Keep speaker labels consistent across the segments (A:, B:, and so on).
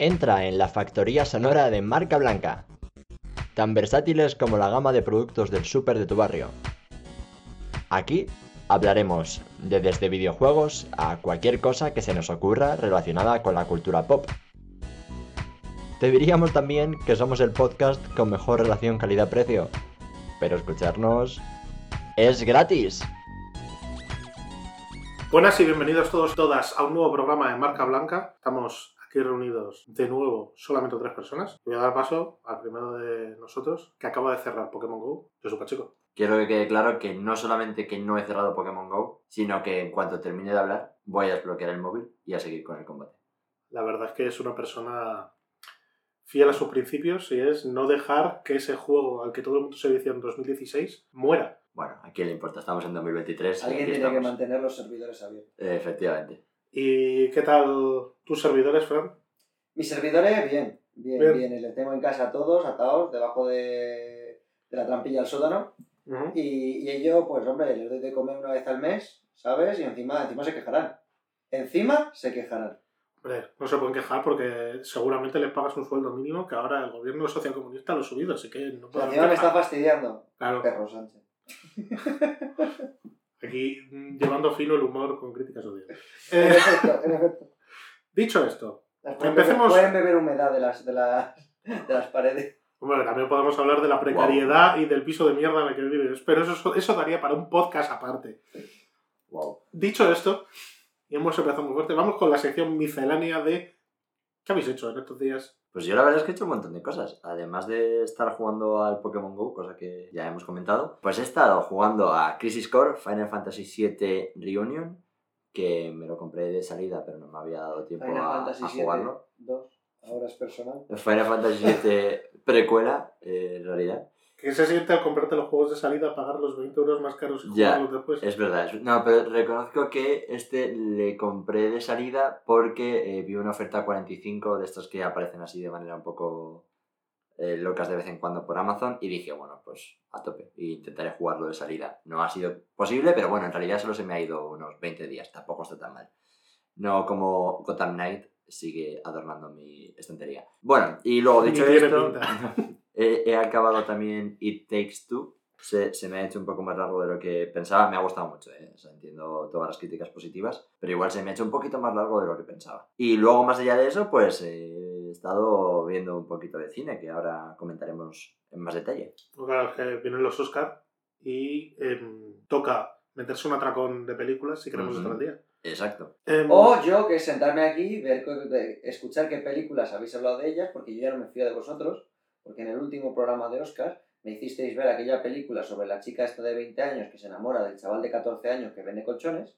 A: Entra en la factoría sonora de marca blanca. Tan versátiles como la gama de productos del súper de tu barrio. Aquí hablaremos de desde videojuegos a cualquier cosa que se nos ocurra relacionada con la cultura pop. Te diríamos también que somos el podcast con mejor relación calidad-precio, pero escucharnos es gratis.
B: Buenas y bienvenidos todos todas a un nuevo programa de Marca Blanca. Estamos aquí reunidos de nuevo solamente tres personas. Voy a dar paso al primero de nosotros que acaba de cerrar Pokémon GO. Soy Pacheco.
C: Quiero que quede claro que no solamente que no he cerrado Pokémon GO, sino que en cuanto termine de hablar voy a desbloquear el móvil y a seguir con el combate.
B: La verdad es que es una persona fiel a sus principios y es no dejar que ese juego al que todo el mundo se vició en 2016 muera.
C: Bueno, ¿a quién le importa? Estamos en 2023. y
D: Alguien tiene que mantener los servidores abiertos.
C: Efectivamente.
B: ¿Y qué tal tus servidores, Fran?
D: Mis servidores, bien, bien,
B: Bien.
D: bien. Les tengo en casa a todos, atados, debajo de, de la trampilla del sótano. Y, y ellos, pues hombre, les doy de comer una vez al mes, ¿sabes? Y encima, encima se quejarán. Encima se quejarán.
B: Hombre, no se pueden quejar porque seguramente les pagas un sueldo mínimo que ahora el gobierno socialcomunista lo ha subido, así que no pueden
D: encima me está fastidiando.
B: Claro,
D: Perro Sánchez.
B: aquí mm, llevando fino el humor con críticas odiosas.
D: En efecto, en efecto.
B: dicho esto,
D: Pueden
B: Empecemos-
D: beber- Pueden beber humedad de las, de las, de las paredes.
B: Hombre, también podemos hablar de la precariedad y del piso de mierda en el que vives, pero eso, eso daría para un podcast aparte.
C: Wow.
B: Dicho esto, y hemos empezado muy fuerte, vamos con la sección miscelánea de ¿qué habéis hecho en estos días?
C: Pues yo la verdad es que he hecho un montón de cosas. Además de estar jugando al Pokémon GO, cosa que ya hemos comentado, pues he estado jugando a Crisis Core, Final Fantasy VII Reunion, que me lo compré de salida, pero no me había dado tiempo
D: Final
C: a,
D: Fantasy
C: a jugarlo.
D: 2, ahora es personal.
C: Final Fantasy VII precuela, eh, en realidad.
B: ¿Qué se siente al comprarte los juegos de salida, pagar los 20 euros más caros y
C: Ya,
B: jugarlos después?
C: Es verdad. No, pero reconozco que este le compré de salida porque eh, vi una oferta 45 de estos que aparecen así de manera un poco eh, locas de vez en cuando por Amazon y dije, bueno, pues a tope. E intentaré jugarlo de salida. No ha sido posible, pero bueno, en realidad solo se me ha ido unos 20 días. Tampoco está tan mal. No como Gotham Knight sigue adornando mi estantería. Bueno, y luego dicho esto. he, he acabado también It Takes Two. Se, se me ha hecho un poco más largo de lo que pensaba. Me ha gustado mucho, ¿eh? O sea, entiendo todas las críticas positivas, pero igual se me ha hecho un poquito más largo de lo que pensaba. Y luego, más allá de eso, pues eh, he estado viendo un poquito de cine, que ahora comentaremos en más detalle.
B: Pues Claro, que vienen los Oscar y em, toca meterse un atracón de películas si queremos
C: Ujú.
B: estar al día.
C: Exacto.
B: Em,
D: O yo, que es sentarme aquí, ver, escuchar qué películas habéis hablado de ellas, porque yo ya no me fío de vosotros, porque en el último programa de Oscar me hicisteis ver aquella película sobre la chica esta de 20 años que se enamora del chaval de 14 años que vende colchones.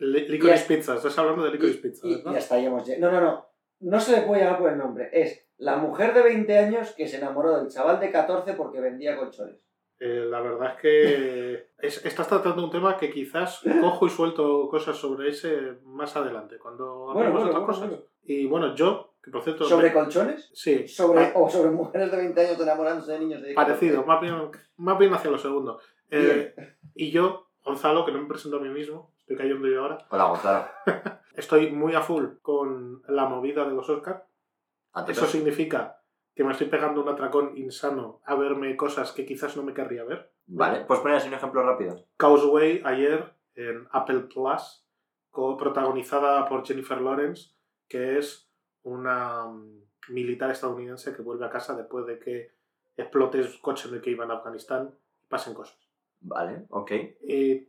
B: Li- Licorice
D: y-
B: Pizza, estás hablando de Licorice
D: y,
B: Pizza,
D: y-
B: ¿verdad?
D: y hasta ahí hemos llegado. No, no, no. No se le puede llamar por el nombre. Es la mujer de 20 años que se enamoró del chaval de 14 porque vendía colchones.
B: Eh, la verdad es que es- estás tratando un tema que quizás cojo y suelto cosas sobre ese más adelante, cuando
D: Bueno,
B: hablemos de otras
D: bueno,
B: cosas. Y bueno, yo, que por cierto...
D: ¿Sobre
B: me-
D: colchones?
B: Sí,
D: Sobre,
B: pa-
D: o sobre mujeres de 20 años enamorándose de niños de 14.
B: parecido, más bien, más bien hacia lo segundo. Eh, y yo, Gonzalo, que no me presento a mí mismo, estoy cayendo yo ahora,
C: Hola, Gonzalo.
B: estoy muy a full con la movida de los Oscar.
C: A tope.
B: Eso significa que me estoy pegando un atracón insano a verme cosas que quizás no me querría ver.
C: Vale, pues poner así un ejemplo rápido.
B: Causeway ayer en Apple Plus, co- protagonizada por Jennifer Lawrence, que es una mm, militar estadounidense que vuelve a casa después de que explote el coche en el que iba en Afganistán y pasen cosas.
C: Vale, ok.
B: Y,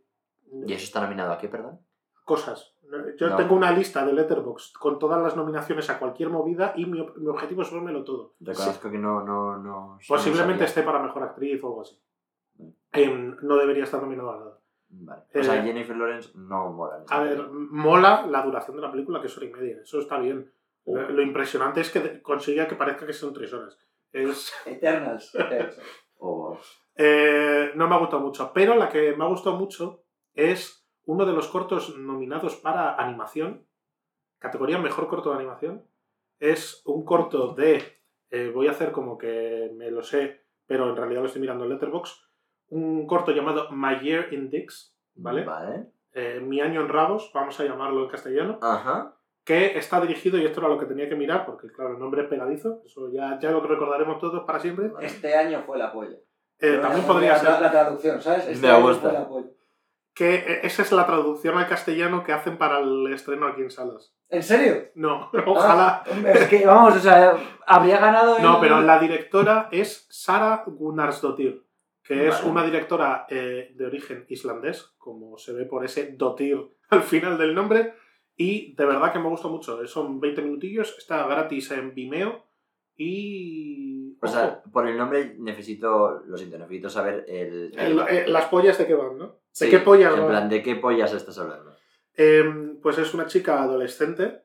C: ¿Y eso está nominado aquí, perdón?
B: cosas. Yo
C: No.
B: tengo una lista de Letterboxd con todas las nominaciones a cualquier movida y mi, mi objetivo es vérmelo todo.
C: Reconozco que no, no, no.
B: Posiblemente
C: no
B: esté para mejor actriz o algo así. Em, no debería estar nominado a nada.
C: Vale. O sea,
B: Eh,
C: Jennifer Lawrence no mola.
B: A ver,
C: película.
B: mola la duración de la película, que es hora y media. Eso está bien. Lo, lo impresionante es que consiga que parezca que son tres horas. Es.
C: O-
B: eh, no me ha gustado mucho. Pero la que me ha gustado mucho es uno de los cortos nominados para animación. Categoría Mejor Corto de Animación. Es un corto de... eh, voy a hacer como que me lo sé, pero en realidad lo estoy mirando en Letterboxd. Un corto llamado My Year in Dicks, ¿vale?
C: Vale.
B: Eh, Mi año en rabos, vamos a llamarlo en castellano.
C: Ajá.
B: Que está dirigido, y esto era lo que tenía que mirar, porque claro, el nombre es pegadizo, eso ya, ya lo recordaremos todos para siempre.
D: Este año fue la polla.
B: Eh, también
D: la-
B: podría
D: la,
B: ser
D: La, traducción, ¿sabes? Este año fue la polla.
B: que eh, esa es la traducción al castellano que hacen para el estreno aquí en salas.
D: ¿En serio?
B: No, ojalá.
D: Ah, hombre, es que, vamos, o sea, habría ganado.
B: No, pero la directora es Sara Gunnarsdottir, que es una directora eh, de origen islandés, como se ve por ese dotir al final del nombre, y de verdad que me gusta mucho. Son 20 minutillos, está gratis en Vimeo y...
C: O sea, por el nombre necesito, lo siento, necesito saber el...
B: el- eh, las pollas de qué van, ¿no? ¿De qué pollas
C: En plan, ¿de qué pollas estás hablando?
B: Em, pues es una chica adolescente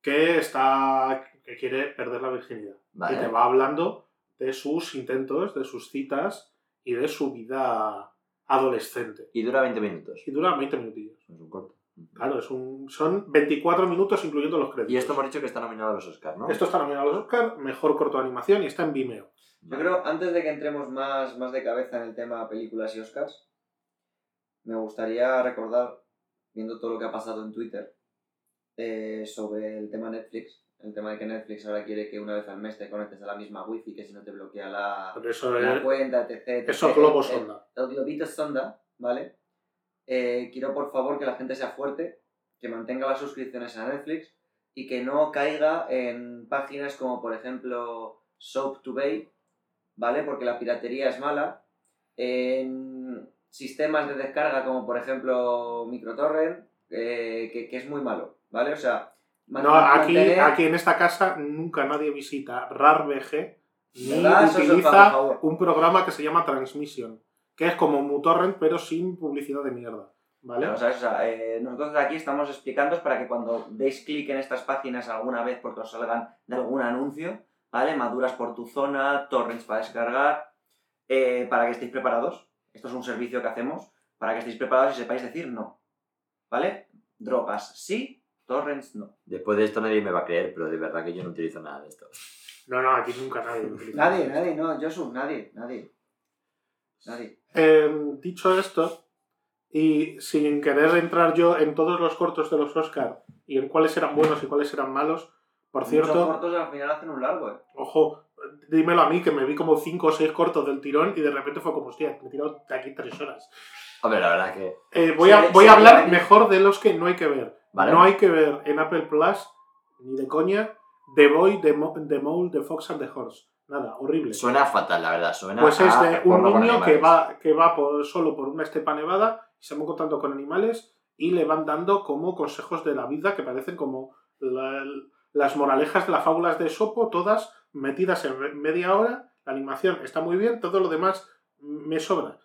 B: que está que quiere perder la virginidad.
C: Vale.
B: Y te va hablando de sus intentos, de sus citas y de su vida adolescente.
C: Y dura 20 minutos.
B: Y dura 20 minutillos.
C: Es un corto.
B: Claro, es un, son 24 minutos incluyendo los créditos.
C: Y esto hemos dicho que está nominado a los Oscars, ¿no?
B: Esto está nominado a los Oscar, mejor corto de animación y está en Vimeo.
D: Yo creo, antes de que entremos más, más de cabeza en el tema películas y Oscars, me gustaría recordar, viendo todo lo que ha pasado en Twitter, eh, sobre el tema Netflix. El tema de que Netflix ahora quiere que una vez al mes te conectes a la misma wifi, que si no te bloquea la, la
B: es,
D: cuenta, etc. etc.
B: eso es globo
D: El-
B: sonda.
D: el Audiobito sonda, ¿vale? Eh, quiero por favor que la gente sea fuerte, que mantenga las suscripciones a Netflix y que no caiga en páginas como por ejemplo Soap to Bay, ¿vale? Porque la piratería es mala. En sistemas de descarga como por ejemplo Microtorrent, eh, que, que es muy malo, ¿vale? O sea,
B: No, aquí,
D: mantener-
B: aquí en esta casa nunca nadie visita RARBG ni utiliza un programa que se llama Transmission, que es como Mutorrent pero sin publicidad de mierda. ¿Vale?
E: O sea, eh, nosotros de aquí estamos explicando para que cuando deis clic en estas páginas alguna vez porque os salgan de algún anuncio, ¿vale? Maduras por tu zona, torrents para descargar, eh, para que estéis preparados. Esto es un servicio que hacemos para que estéis preparados y sepáis decir no. ¿Vale? Drogas sí, torrents no.
C: Después de esto nadie me va a creer, pero de verdad que yo no utilizo nada de esto.
B: No, no, aquí nunca nadie lo utiliza.
D: Nadie, nadie, no, Josu, nadie, nadie. Nadie.
B: Eh, dicho esto, y sin querer entrar yo en todos los cortos de los Oscar y en cuáles eran buenos y cuáles eran malos, por cierto,
E: cortos al final hacen un largo, ¿eh?
B: ojo, dímelo a mí que me vi como 5 o 6 cortos del tirón y de repente fue como, hostia, me he tirado de aquí 3 horas.
C: Hombre, la verdad que.
B: Eh, voy a, voy hablar mejor de los que no hay que ver.
C: Vale.
B: No hay que ver en Apple Plus, ni de coña, The Boy, The, Mo- The Mole, The Fox and the Horse. Nada, horrible.
C: Suena fatal, la verdad. Suena
B: Pues es de un niño que va, que va por, solo por una estepa nevada y se va encontrando con animales y le van dando como consejos de la vida que parecen como la- las moralejas de las fábulas de Sopo, todas metidas en media hora. La animación está muy bien, todo lo demás me sobra.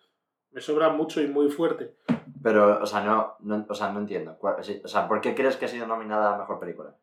B: Me sobra mucho y muy fuerte.
C: Pero, o sea, no, no, o sea, no entiendo. ¿Cuál- sí, O sea, ¿por qué crees que ha sido nominada a mejor película?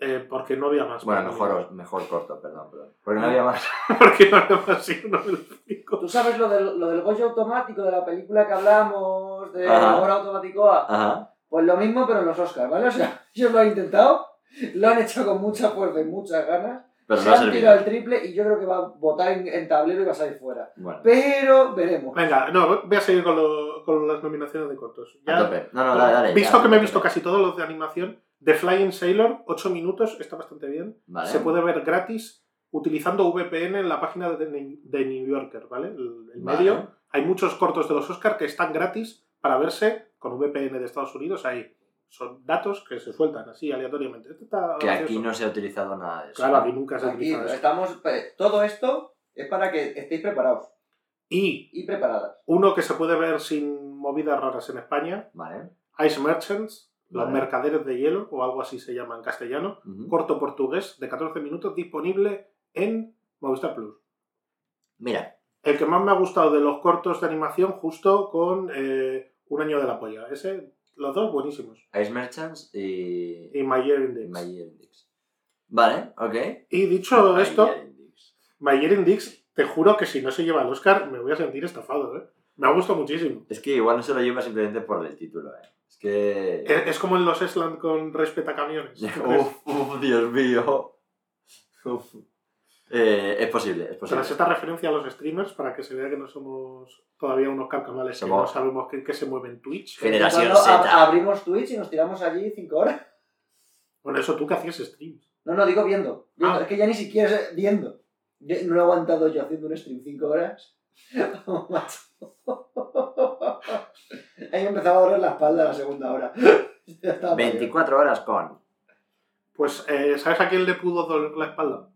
B: Eh, porque no había más.
C: Bueno, mejor, mejor corto, perdón, perdón. Porque no había más.
B: porque no había más. sí, no me lo explico.
D: ¿Tú sabes lo del, lo del Goyo automático de la película que hablamos de
C: Ajá.
D: Ahora Automático
C: Ajá.
D: Pues lo mismo, pero en los Oscars, ¿vale? O sea, ellos lo han intentado, lo han hecho con mucha fuerza y muchas ganas,
C: Pero
D: se
C: no ha
D: han tirado el triple y yo creo que va a votar en, en tablero y va a salir fuera.
C: Bueno,
D: Pero veremos.
B: Venga, no, voy a seguir con, lo- con las nominaciones de cortos.
C: a
B: Ya-
C: tope. No, no, dale, dale.
B: Visto
C: ya,
B: que me he
C: a
B: visto casi todos los de animación, The Flying Sailor, 8 minutos, está bastante bien.
C: Vale.
B: Se puede ver gratis utilizando VPN en la página de, de New Yorker, ¿vale? El, el
C: Vale.
B: medio. Hay muchos cortos de los Oscar que están gratis para verse con VPN de Estados Unidos ahí. Son datos que se sueltan así aleatoriamente. Este está
C: Que
B: gracioso.
C: aquí no se ha utilizado nada de eso.
B: Claro, aquí nunca se ha
D: Aquí
B: utilizado eso.
D: estamos. eh, Todo esto es para que estéis preparados
B: Y
D: y preparadas.
B: uno que se puede ver sin movidas raras en España,
C: Vale.
B: Ice Merchants, los
C: Vale.
B: mercaderes de hielo, o algo así se llama en castellano. Corto portugués de 14 minutos disponible en Movistar Plus.
C: Mira,
B: El que más me ha gustado de los cortos de animación, justo con eh, Un año de la polla. Ese, los dos buenísimos.
C: Ice Merchants y.
B: Y My Year Index.
C: My Year Index. Vale, ok.
B: Y dicho
C: My
B: esto,
C: Year Index.
B: My Year Index, te juro que si no se lleva el Oscar, me voy a sentir estafado. ¿eh? Me ha gustado muchísimo.
C: Es que igual no se lo lleva simplemente por el título, eh. Es que.
B: Es, es como en los Esland con respeta camiones.
C: Uf, uf, Dios mío. Uf. Eh, es posible, es posible.
B: Tras esta referencia a los streamers, para que se vea que no somos todavía unos carcamales que no
C: Somos-
B: sabemos qué, qué se mueve en Twitch.
C: Generación Z.
D: abrimos Twitch y nos tiramos allí cinco horas.
B: Bueno, eso tú que hacías streams.
F: No, no, digo viendo. viendo.
B: Ah.
F: Es que ya ni siquiera es viendo. Yo no he aguantado yo haciendo un stream 5 horas. Ahí empezaba a doler la espalda la segunda hora. Ya estaba mayor.
C: 24 horas con.
B: Pues, eh, ¿sabes a quién le pudo doler la espalda?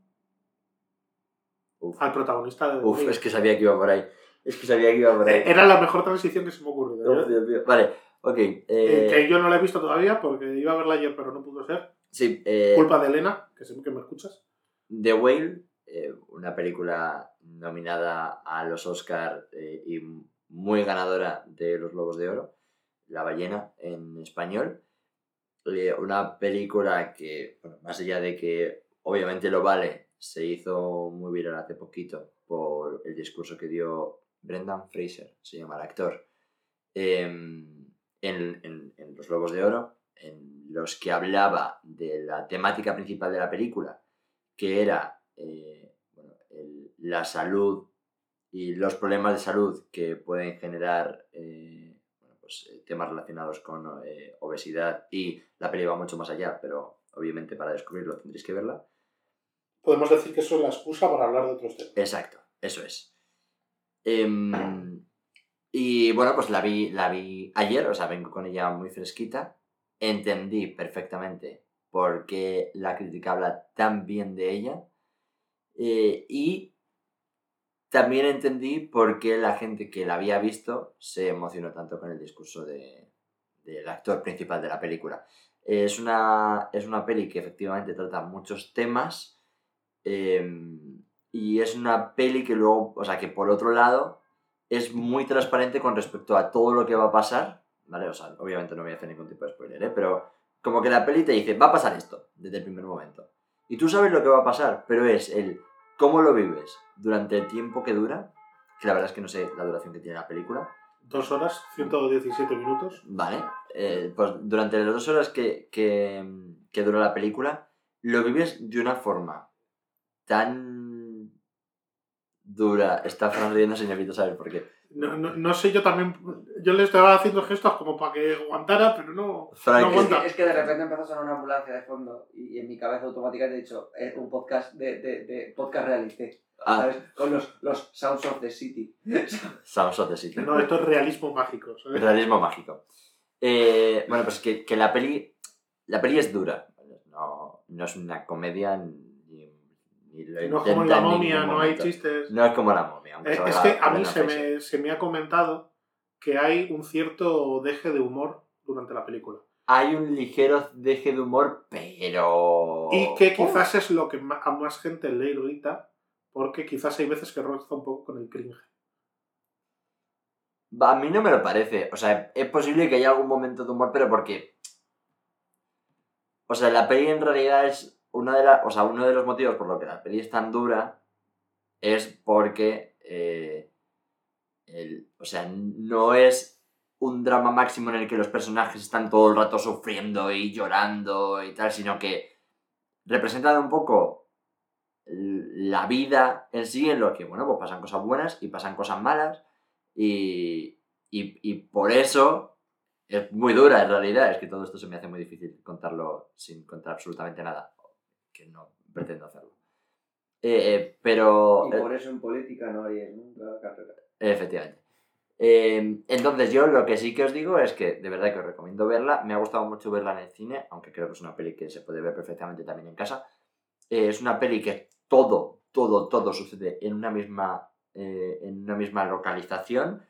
C: Uf,
B: Al protagonista de The
C: Uf, es que sabía que iba por ahí. Es que sabía que iba por ahí.
B: Eh, Era la mejor transición que se me.
C: Uf,
B: ¿eh?
C: Dios mío. Vale, ok.
B: Eh,
C: eh,
B: que yo no la he visto todavía porque iba a verla ayer, pero no pudo ser.
C: sí, eh,
B: Culpa de Elena, que sé que me escuchas.
C: The Whale, eh, una película nominada a los Oscar eh, y muy ganadora de los Globos de Oro, La ballena en español. Eh, una película que, más allá de que obviamente lo vale, se hizo muy viral hace poquito por el discurso que dio Brendan Fraser, se llama el actor, em, en, los Globos de Oro, en los que hablaba de la temática principal de la película, que era eh, la salud y los problemas de salud que pueden generar eh, bueno, pues, eh, temas relacionados con eh, obesidad y la peli va mucho más allá, pero obviamente para descubrirlo tendréis que verla.
B: Podemos decir que eso es la excusa para hablar de otros temas.
C: Exacto, eso es. Em, y bueno, pues la vi, la vi ayer, o sea, vengo con ella muy fresquita. Entendí perfectamente por qué la crítica habla tan bien de ella. y también entendí por qué la gente que la había visto se emocionó tanto con el discurso de- del actor principal de la película. Es una, es una peli que efectivamente trata muchos temas. em, y es una peli que luego, o sea, que por otro lado es muy transparente con respecto a todo lo que va a pasar, ¿vale? O sea, obviamente no voy a hacer ningún tipo de spoiler, ¿eh? Pero como que la peli te dice, va a pasar esto, desde el primer momento. Y tú sabes lo que va a pasar, pero es el cómo lo vives durante el tiempo que dura, que la verdad es que no sé la duración que tiene la película,
B: Dos horas, 117 minutos.
C: ¿vale? Eh, pues durante las dos horas que, que, que dura la película, lo vives de una forma tan dura. Está Fran riendo sin necesito saber por qué.
B: No, no, no sé, yo también. Yo le estaba haciendo gestos como para que aguantara, pero no.
C: Frank,
B: no
C: es
B: aguanta.
F: Es que, es que de repente empezó a sonar una ambulancia de fondo y, y en mi cabeza automáticamente he dicho, es un podcast de, de, de podcast reality,
C: Ah,
F: ¿sabes? Con los, los Sounds of the City.
C: Sounds of the City.
B: No, esto es realismo mágico. ¿sabes?
C: Realismo mágico. Eh, bueno, pues que, que la peli. La peli es dura. No, no es una comedia lo
B: No es como en la
C: en
B: momia, no hay chistes.
C: No es como la momia.
B: Eh, es que a mí se me, se me ha comentado que hay un cierto deje de humor durante la película.
C: Hay un ligero deje de humor, pero.
B: Y que quizás es lo que a más gente le irrita, porque quizás hay veces que roza un poco con el cringe.
C: A mí no me lo parece. O sea, es posible que haya algún momento de humor, pero porque. O sea, la peli en realidad es. Una de la, o sea, uno de los motivos por lo que la peli es tan dura es porque. eh, el- o sea, no es un drama máximo en el que los personajes están todo el rato sufriendo y llorando y tal, sino que representan un poco la vida en sí, en lo que, bueno, pues pasan cosas buenas y pasan cosas malas. Y, y por eso es muy dura en realidad. Es que todo esto se me hace muy difícil contarlo sin contar absolutamente nada. Que no pretendo hacerlo. Eh, eh, pero.
F: Y por eso en política no harías nunca carrera.
C: Efectivamente. Eh, entonces yo lo que sí que os digo es que de verdad que os recomiendo verla. Me ha gustado mucho verla en el cine, aunque creo que es una peli que se puede ver perfectamente también en casa. Eh, es una peli que todo, todo, todo sucede en una misma, eh, en una misma localización.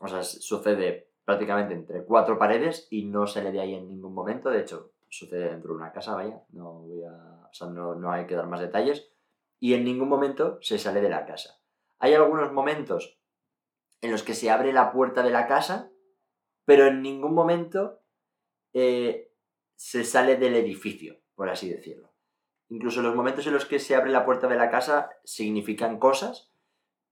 C: O sea, sucede prácticamente entre cuatro paredes y no sale de ahí en ningún momento. De hecho, sucede dentro de una casa, vaya. No, voy a, o sea, no, no hay que dar más detalles. Y en ningún momento se sale de la casa. Hay algunos momentos en los que se abre la puerta de la casa, pero en ningún momento eh, se sale del edificio, por así decirlo. Incluso los momentos en los que se abre la puerta de la casa significan cosas.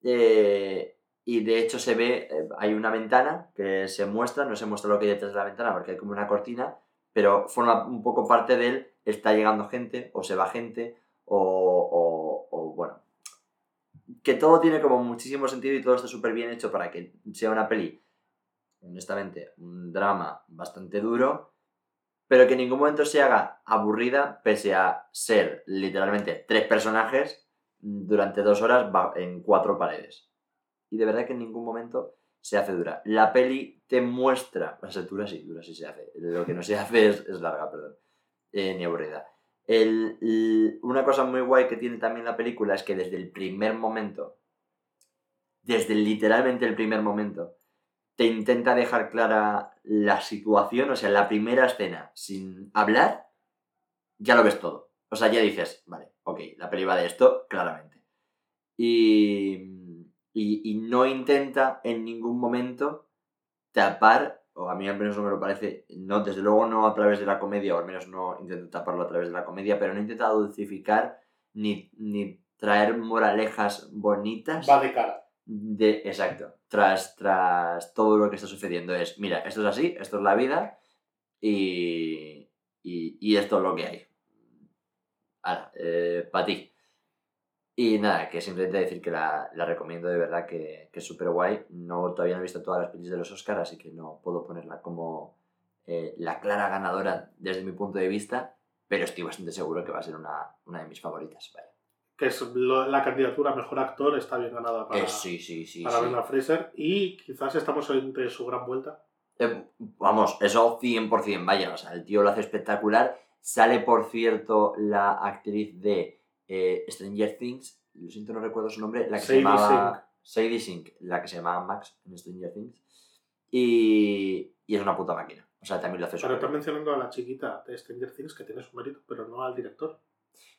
C: eh, y de hecho se ve, eh, hay una ventana que se muestra, no se muestra lo que hay detrás de la ventana porque hay como una cortina, pero forma un poco parte del está llegando gente o se va gente o, o- o, bueno, que todo tiene como muchísimo sentido y todo está súper bien hecho para que sea una peli, honestamente, un drama bastante duro, pero que en ningún momento se haga aburrida, pese a ser literalmente tres personajes durante dos horas en cuatro paredes. Y de verdad que en ningún momento se hace dura. La peli te muestra, o sea, dura sí, dura sí se hace. Lo que no se hace es, es larga, perdón. Eh, ni. El- una cosa muy guay que tiene también la película es que desde el primer momento, desde literalmente el primer momento, te intenta dejar clara la situación, o sea, la primera escena, sin hablar, ya lo ves todo. O sea, ya dices, vale, ok, la peli va de esto, claramente. Y, y no intenta en ningún momento tapar, o a mí al menos no me lo parece, no, desde luego no a través de la comedia, o al menos no intenta taparlo a través de la comedia, pero no intenta dulcificar ni, ni traer moralejas bonitas
B: Va de cara.
C: de exacto tras tras todo lo que está sucediendo. Es mira esto es así esto es la vida y y, y esto es lo que hay. Ahora para ti y nada que simplemente decir que la, la recomiendo de verdad que, que es súper guay no todavía no he visto todas las pelis de los Oscars así que no puedo ponerla como eh, la clara ganadora desde mi punto de vista pero estoy bastante seguro que va a ser una, una de mis favoritas.
B: Que es lo- la candidatura a mejor actor, está bien ganada para,
C: Eh, sí sí sí,
B: para Fraser. Y quizás estamos entre su gran vuelta.
C: Eh, vamos, eso 100%, vaya, o sea, el tío lo hace espectacular. Sale, por cierto, la actriz de eh, Stranger Things, lo siento, no recuerdo su nombre, la que se llamaba... Sadie Sink, la que se llamaba Max en Stranger Things. Y, y es una puta máquina. O sea, también lo hace
B: Pero estás mencionando a la chiquita de Stranger Things, que tiene su mérito, pero no al director.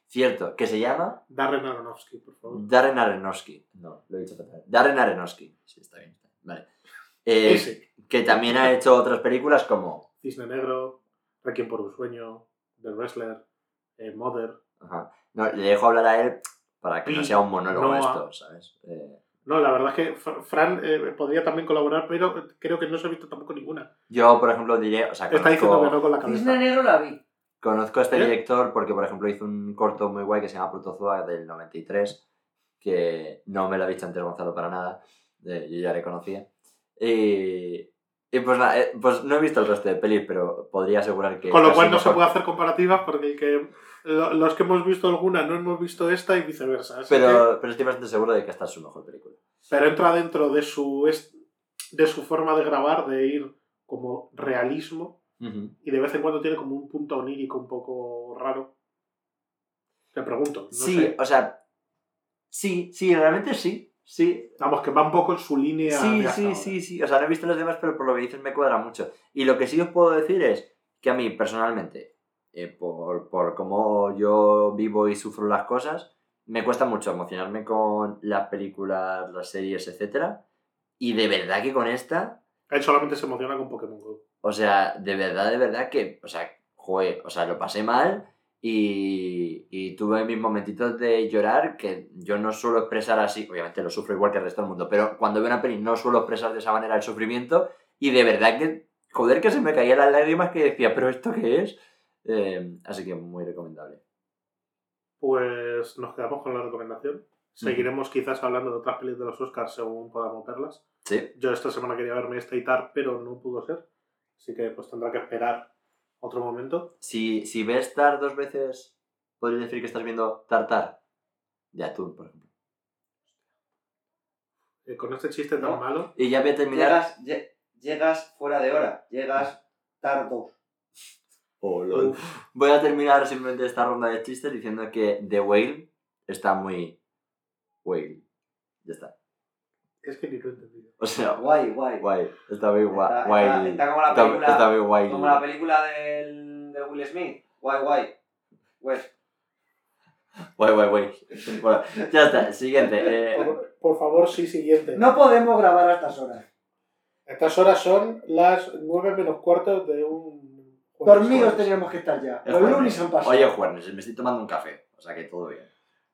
C: Cierto, que se llama
B: Darren Aronofsky, por favor.
C: Darren Aronofsky. No, lo he dicho fatal. Darren Aronofsky. Sí, está bien. está bien. Vale. Eh,
B: Ese.
C: que también ha hecho otras películas como...
B: Cisne Negro, Requiem por un sueño, The Wrestler, eh, Mother.
C: Ajá. No, le dejo hablar a él para que no sea un monólogo
B: Noah.
C: esto, ¿sabes? Eh,
B: No, la verdad es que Fr- Fran eh, podría también colaborar, pero creo que no se ha visto tampoco ninguna.
C: yo, por ejemplo, diré... O sea,
B: Está diciendo que
C: conozco,
B: no con la
D: Cisne
B: cabeza.
D: Negro la vi.
C: conozco a este
B: ¿Eh?
C: director porque, por ejemplo, hizo un corto muy guay que se llama Protozoa del 93, que no me lo ha visto antes Gonzalo para nada, eh, yo ya le conocía. Y, y pues, nada, eh, pues no he visto el resto de pelis, pero podría asegurar que...
B: Con lo cual no se puede hacer comparativas porque el que, lo- los que hemos visto alguna no hemos visto esta y viceversa. que-
C: Pero, pero estoy bastante seguro de que esta es su mejor película.
B: pero entra dentro de su, de su forma de grabar, de ir como realismo y de vez en cuando tiene como un punto onírico un poco raro. Te pregunto. No
C: sí,
B: sé.
C: o sea, sí, sí, realmente sí, sí.
B: Vamos, que va un poco en su línea.
C: Sí,
B: de
C: sí,
B: ahora.
C: sí, sí. O sea, no he visto los demás, pero por lo que dices me cuadra mucho. Y lo que sí os puedo decir es que a mí, personalmente, eh, por, por cómo yo vivo y sufro las cosas, me cuesta mucho emocionarme con las películas, las series, etc. Y de verdad que con esta,
B: Él solamente se emociona con Pokémon Go.
C: o sea, de verdad, de verdad que, o sea, joder, o sea, lo pasé mal y, y tuve mis momentitos de llorar que yo no suelo expresar así, obviamente lo sufro igual que el resto del mundo, pero cuando veo una peli no suelo expresar de esa manera el sufrimiento y de verdad que, joder, que se me caían las lágrimas que decía, pero ¿esto qué es? Eh, así que muy recomendable.
B: Pues nos quedamos con la recomendación. Seguiremos quizás hablando de otras pelis de los Oscars según podamos verlas.
C: Sí,
B: Yo esta semana quería verme esta y tal, pero no pudo ser. Así que pues tendrá que esperar otro momento.
C: si, si ves Tar dos veces, podrías decir que estás viendo Tartar de atún, por ejemplo.
B: Eh, con este chiste tan
D: No.
B: malo.
C: Y ya voy a terminar.
D: Llegas, lle- llegas fuera de hora. Llegas tardo.
C: Oh, lol. Voy a terminar simplemente esta ronda de chistes diciendo que The Whale está muy. Whale. Ya está.
B: Es que ni lo he entendido.
C: O sea,
D: Guay, guay.
C: guay. Está muy guay.
D: Está,
C: guay.
D: está- está como la película,
C: está muy guay.
D: como la película del, de Will Smith. Guay, guay. Pues,
C: Guay, guay, guay. Bueno, ya está. Siguiente. eh,
B: Por, por favor, sí, siguiente.
D: no podemos grabar a estas horas.
B: Estas horas son las 9 menos cuarto de un.
D: Dormidos teníamos que estar ya.
C: es
D: Los lunes han pasado.
C: Oye, Juernes, me estoy tomando un café. O sea que todo bien.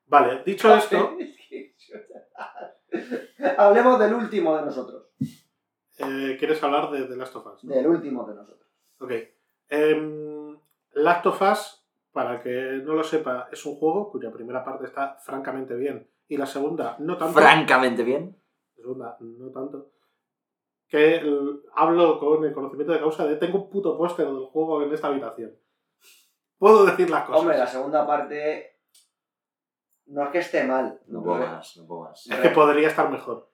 B: Vale, dicho esto,
D: Hablemos del último de nosotros.
B: eh, ¿quieres hablar de Last of Us?
D: Del último de nosotros.
B: Ok. Em, Last of Us, para que no lo sepa, es un juego cuya primera parte está francamente bien y la segunda no tanto.
C: Francamente bien.
B: La segunda no tanto. que el- hablo con el conocimiento de causa de tengo un puto póster del juego en esta habitación. Puedo decir las cosas.
D: Hombre, la segunda parte no es que esté mal.
C: No puedo más, no puedo más.
B: Es que podría estar mejor.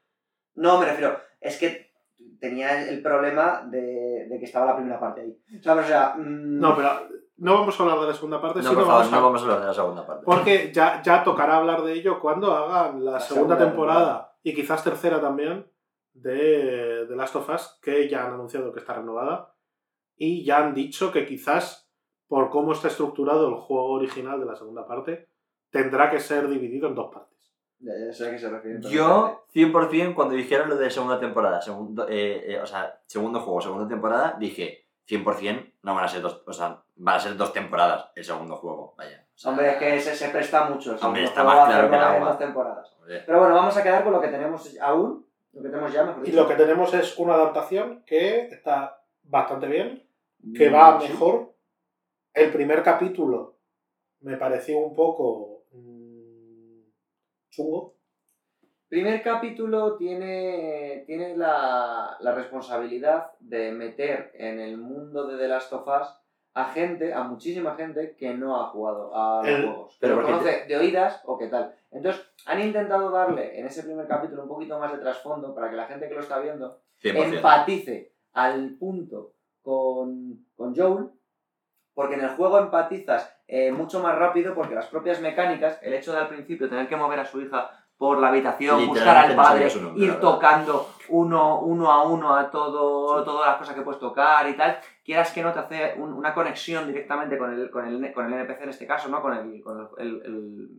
D: No, me refiero, es que tenía el problema de, de que estaba la primera parte ahí. ¿Sabes? O sea, mm,
B: No, pero no vamos a hablar de la segunda parte,
C: No,
B: sino
C: por favor,
B: vamos a-
C: no vamos a hablar de la segunda parte.
B: Porque ya, ya tocará hablar de ello cuando hagan la,
D: La
B: segunda,
D: segunda
B: temporada, y quizás tercera también de The Last of Us, que ya han anunciado que está renovada y ya han dicho que quizás por cómo está estructurado el juego original de la segunda parte, tendrá que ser dividido en dos partes.
D: Ya, ya sé a qué se refiere.
C: Yo, 100%, cuando dijeron lo de segunda temporada, segundo, eh, eh, o sea, segundo juego, segunda temporada, dije 100% no van a ser dos, o sea, van a ser dos temporadas el segundo juego, vaya. O sea,
D: Hombre, es que se, se presta mucho. el
C: Hombre, está
D: juego
C: más claro que el
D: hacerlo en
C: agua.
D: dos temporadas.
C: hombre,
D: Pero bueno, vamos a quedar con lo que tenemos aún, lo que tenemos ya, mejor
B: Y
D: dicho.
B: lo que tenemos es una adaptación que está bastante bien, que va
D: Mm, sí.
B: mejor. El primer capítulo me pareció un poco chungo.
D: Primer capítulo tiene, tiene la, la responsabilidad de meter en el mundo de The Last of Us a gente, a muchísima gente que no ha jugado a los
B: El-
D: juegos.
C: pero porque
D: conoce de oídas o qué tal. Entonces, han intentado darle en ese primer capítulo un poquito más de trasfondo para que la gente que lo está viendo
C: 100%.
D: empatice al punto con, con Joel, porque en el juego empatizas eh, mucho más rápido porque las propias mecánicas, el hecho de al principio tener que mover a su hija por la habitación, buscar al
C: no
D: padre,
C: nombre,
D: ir tocando uno, uno a uno a todo, todas las cosas que puedes tocar y tal, quieras que no te hace un- una conexión directamente con el, con, el, con el NPC en este caso, ¿no? con, el, con el,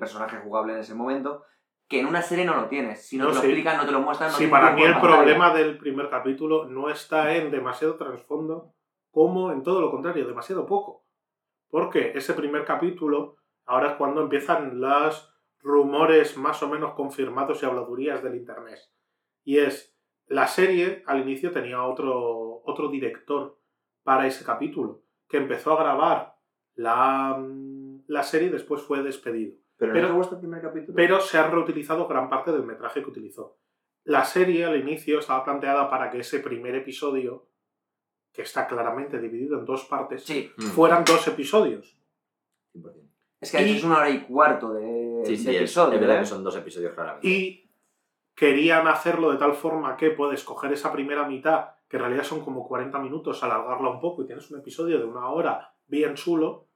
D: personaje jugable en ese momento, que en una serie no lo tienes. Si no,
B: No,
D: te lo
B: sí.
D: explican, no te lo muestran, no
B: Sí, para mí el
D: pantalla.
B: problema del primer capítulo no está en demasiado trasfondo, como en todo lo contrario, demasiado poco. Porque ese primer capítulo, ahora es cuando empiezan los rumores más o menos confirmados y habladurías del internet. Y es, la serie al inicio tenía otro, otro director para ese capítulo, que empezó a grabar la, la serie y después fue despedido
C: Pero,
B: pero-
C: no te gusta el primer capítulo.
B: pero se ha reutilizado gran parte del metraje que utilizó. La serie al inicio estaba planteada para que ese primer episodio, que está claramente dividido en dos partes,
D: Sí,
C: Mm,
B: fueran dos episodios.
C: 100%.
D: es que
B: Y-
D: es una hora y cuarto de,
C: Sí, sí,
D: de episodio.
C: es verdad
D: ¿eh?
C: que son dos episodios claramente.
B: Y querían hacerlo de tal forma que puedes coger esa primera mitad, que en realidad son como 40 minutos, alargarla un poco y tienes un episodio de una hora bien chulo,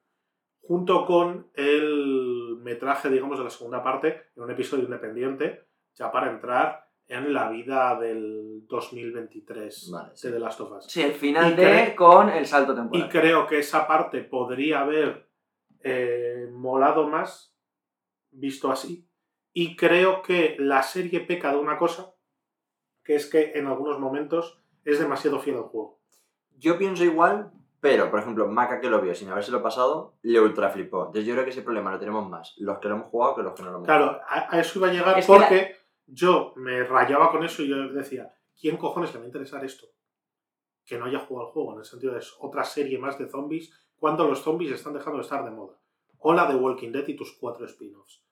B: junto con el metraje, digamos, de la segunda parte, en un episodio independiente, ya para entrar en la vida del 2023
C: Vale, sí.
B: de The Last of Us.
D: Sí, el final
B: Y
D: de con el salto
B: Y
D: temporal.
B: creo que esa parte podría haber eh, molado más, visto así. Y creo que la serie peca de una cosa, que es que en algunos momentos es demasiado fiel al juego.
C: Yo pienso igual, pero, por ejemplo, Maca que lo vio sin habérselo pasado, le ultra flipó. Entonces yo creo que ese problema lo tenemos más los que lo hemos jugado que los que no lo hemos
B: Claro, a, a eso iba a llegar
D: Es
B: porque yo me rayaba con eso y yo decía, ¿quién cojones le va a interesar esto? Que no haya jugado al juego, en el sentido de es otra serie más de zombies, cuando los zombies están dejando de estar de moda. O la de Walking Dead y tus cuatro spin-offs.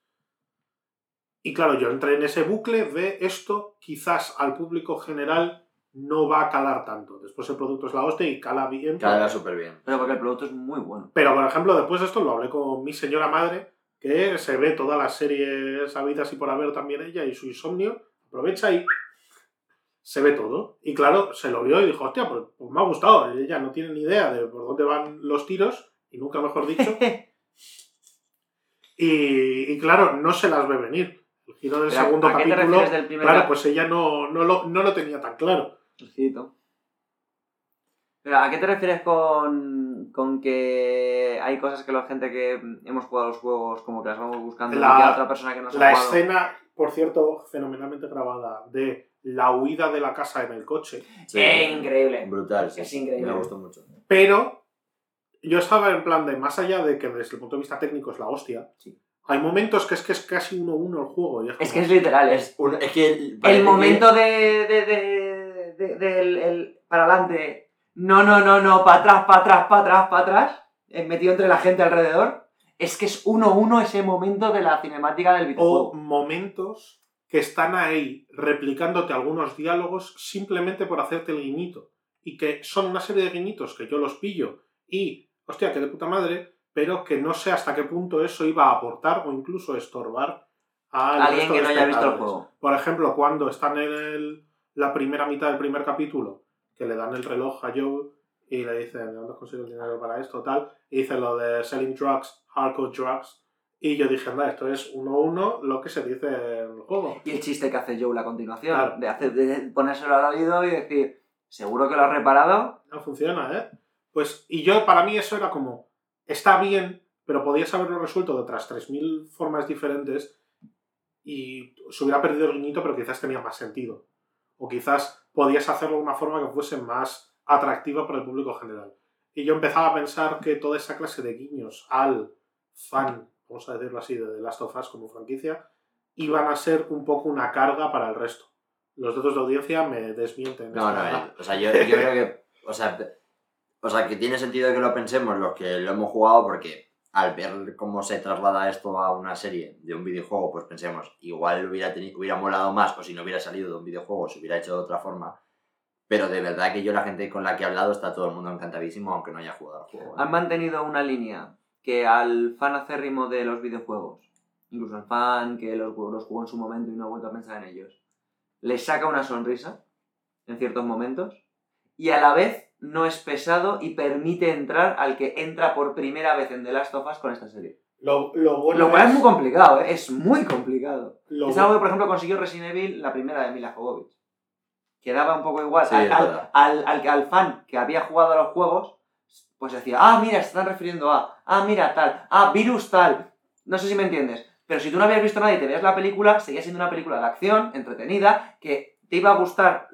B: Y claro, yo entré en ese bucle de esto, quizás al público general no va a calar tanto. Después el producto es la hostia y cala bien. Porque-
C: súper bien.
D: Pero porque el producto es muy bueno.
B: pero, por ejemplo, después de esto lo hablé con mi señora madre, que se ve todas las series habidas y por haber también ella y su insomnio, aprovecha y se ve todo. Y claro, se lo vio y dijo, hostia, pues, pues me ha gustado. Ella no tiene ni idea de por dónde van los tiros, y nunca mejor dicho. y, y claro, no se las ve venir. El giro del
D: Pero,
B: segundo
D: ¿A qué te
B: capítulo,
D: refieres del primer
B: claro,
D: cap-
B: pues ella no, no, lo, no lo tenía tan claro.
D: Ojito. Pero, ¿A qué te refieres con, con que hay cosas que la gente que hemos jugado los juegos como que las vamos buscando
B: La-
D: y que a otra persona que no se
B: La
D: ha jugado?
B: escena, por cierto, fenomenalmente grabada, de la huida de la casa en el coche.
C: Sí.
D: ¡Eh, increíble!
C: Brutal, sí.
D: Es increíble.
C: Me gustó mucho.
B: Pero yo estaba en plan de, más allá de que desde el punto de vista técnico es la hostia,
D: Sí.
B: hay momentos que es que es casi uno a uno el juego. y
D: Es
B: como-
D: que es literal, es
C: Es, un- es que
D: el
C: que-
D: momento de, de, de, de- del- el- para adelante, no, no, no, no, para atrás, para atrás, para atrás, para atrás, metido entre la gente alrededor, es que es uno a uno ese momento de la cinemática del
B: O
D: videojuego.
B: momentos que están ahí replicándote algunos diálogos simplemente por hacerte el guiñito. Y que son una serie de guiñitos que yo los pillo y, hostia, que de puta madre, pero que no sé hasta qué punto eso iba a aportar o incluso estorbar a
D: Alguien que no haya visto el juego.
B: Por ejemplo, cuando están en el- la primera mitad del primer capítulo, que le dan el reloj a Joe y le dicen, ¿de dónde has conseguido el dinero para esto? Tal, y dice lo de selling drugs, hardcore drugs. Y yo dije, anda, esto es uno a uno lo que se dice en el juego.
D: Y el chiste que hace Joe a continuación,
B: Claro.
D: de, hacer, de ponérselo al oído y decir, ¿seguro que lo has reparado?
B: No funciona, ¿eh? Pues, y yo, para mí eso era como, está bien, pero podías haberlo resuelto de otras 3.000 formas diferentes y se hubiera perdido el guiñito, pero quizás tenía más sentido. O quizás podías hacerlo de una forma que fuese más atractiva para el público general. Y yo empezaba a pensar que toda esa clase de guiños al fan, vamos a decirlo así, de The Last of Us como franquicia, iban a ser un poco una carga para el resto. Los datos de audiencia me desmienten.
C: No, no, eh, o sea, yo, yo creo que. O sea, o sea, que tiene sentido que lo pensemos los que lo hemos jugado, porque al ver cómo se traslada esto a una serie de un videojuego, pues pensemos, igual hubiera, tenido, hubiera molado más, o si no hubiera salido de un videojuego, se hubiera hecho de otra forma. Pero de verdad que yo, la gente con la que he hablado, está todo el mundo encantadísimo, aunque no haya jugado al juego.
D: Han mantenido una línea que al fan acérrimo de los videojuegos, incluso al fan que los, los jugó en su momento y no ha vuelto a pensar en ellos, le saca una sonrisa en ciertos momentos y a la vez no es pesado y permite entrar al que entra por primera vez en The Last of Us con esta serie.
B: Lo, lo bueno
D: Lo cual es
B: es-
D: muy complicado, ¿eh? es muy complicado.
B: lo
D: es algo que, por ejemplo, consiguió Resident Evil, la primera de Mila Jovovich. Quedaba un poco igual.
C: Sí,
D: al,
C: es
D: al,
C: verdad.
D: al- al- al fan que había jugado a los juegos, pues decía, ah, mira, se están refiriendo a, ah, mira, tal, ah, virus tal. No sé si me entiendes. Pero si tú no habías visto nada y te veías la película, seguía siendo una película de acción, entretenida, que te iba a gustar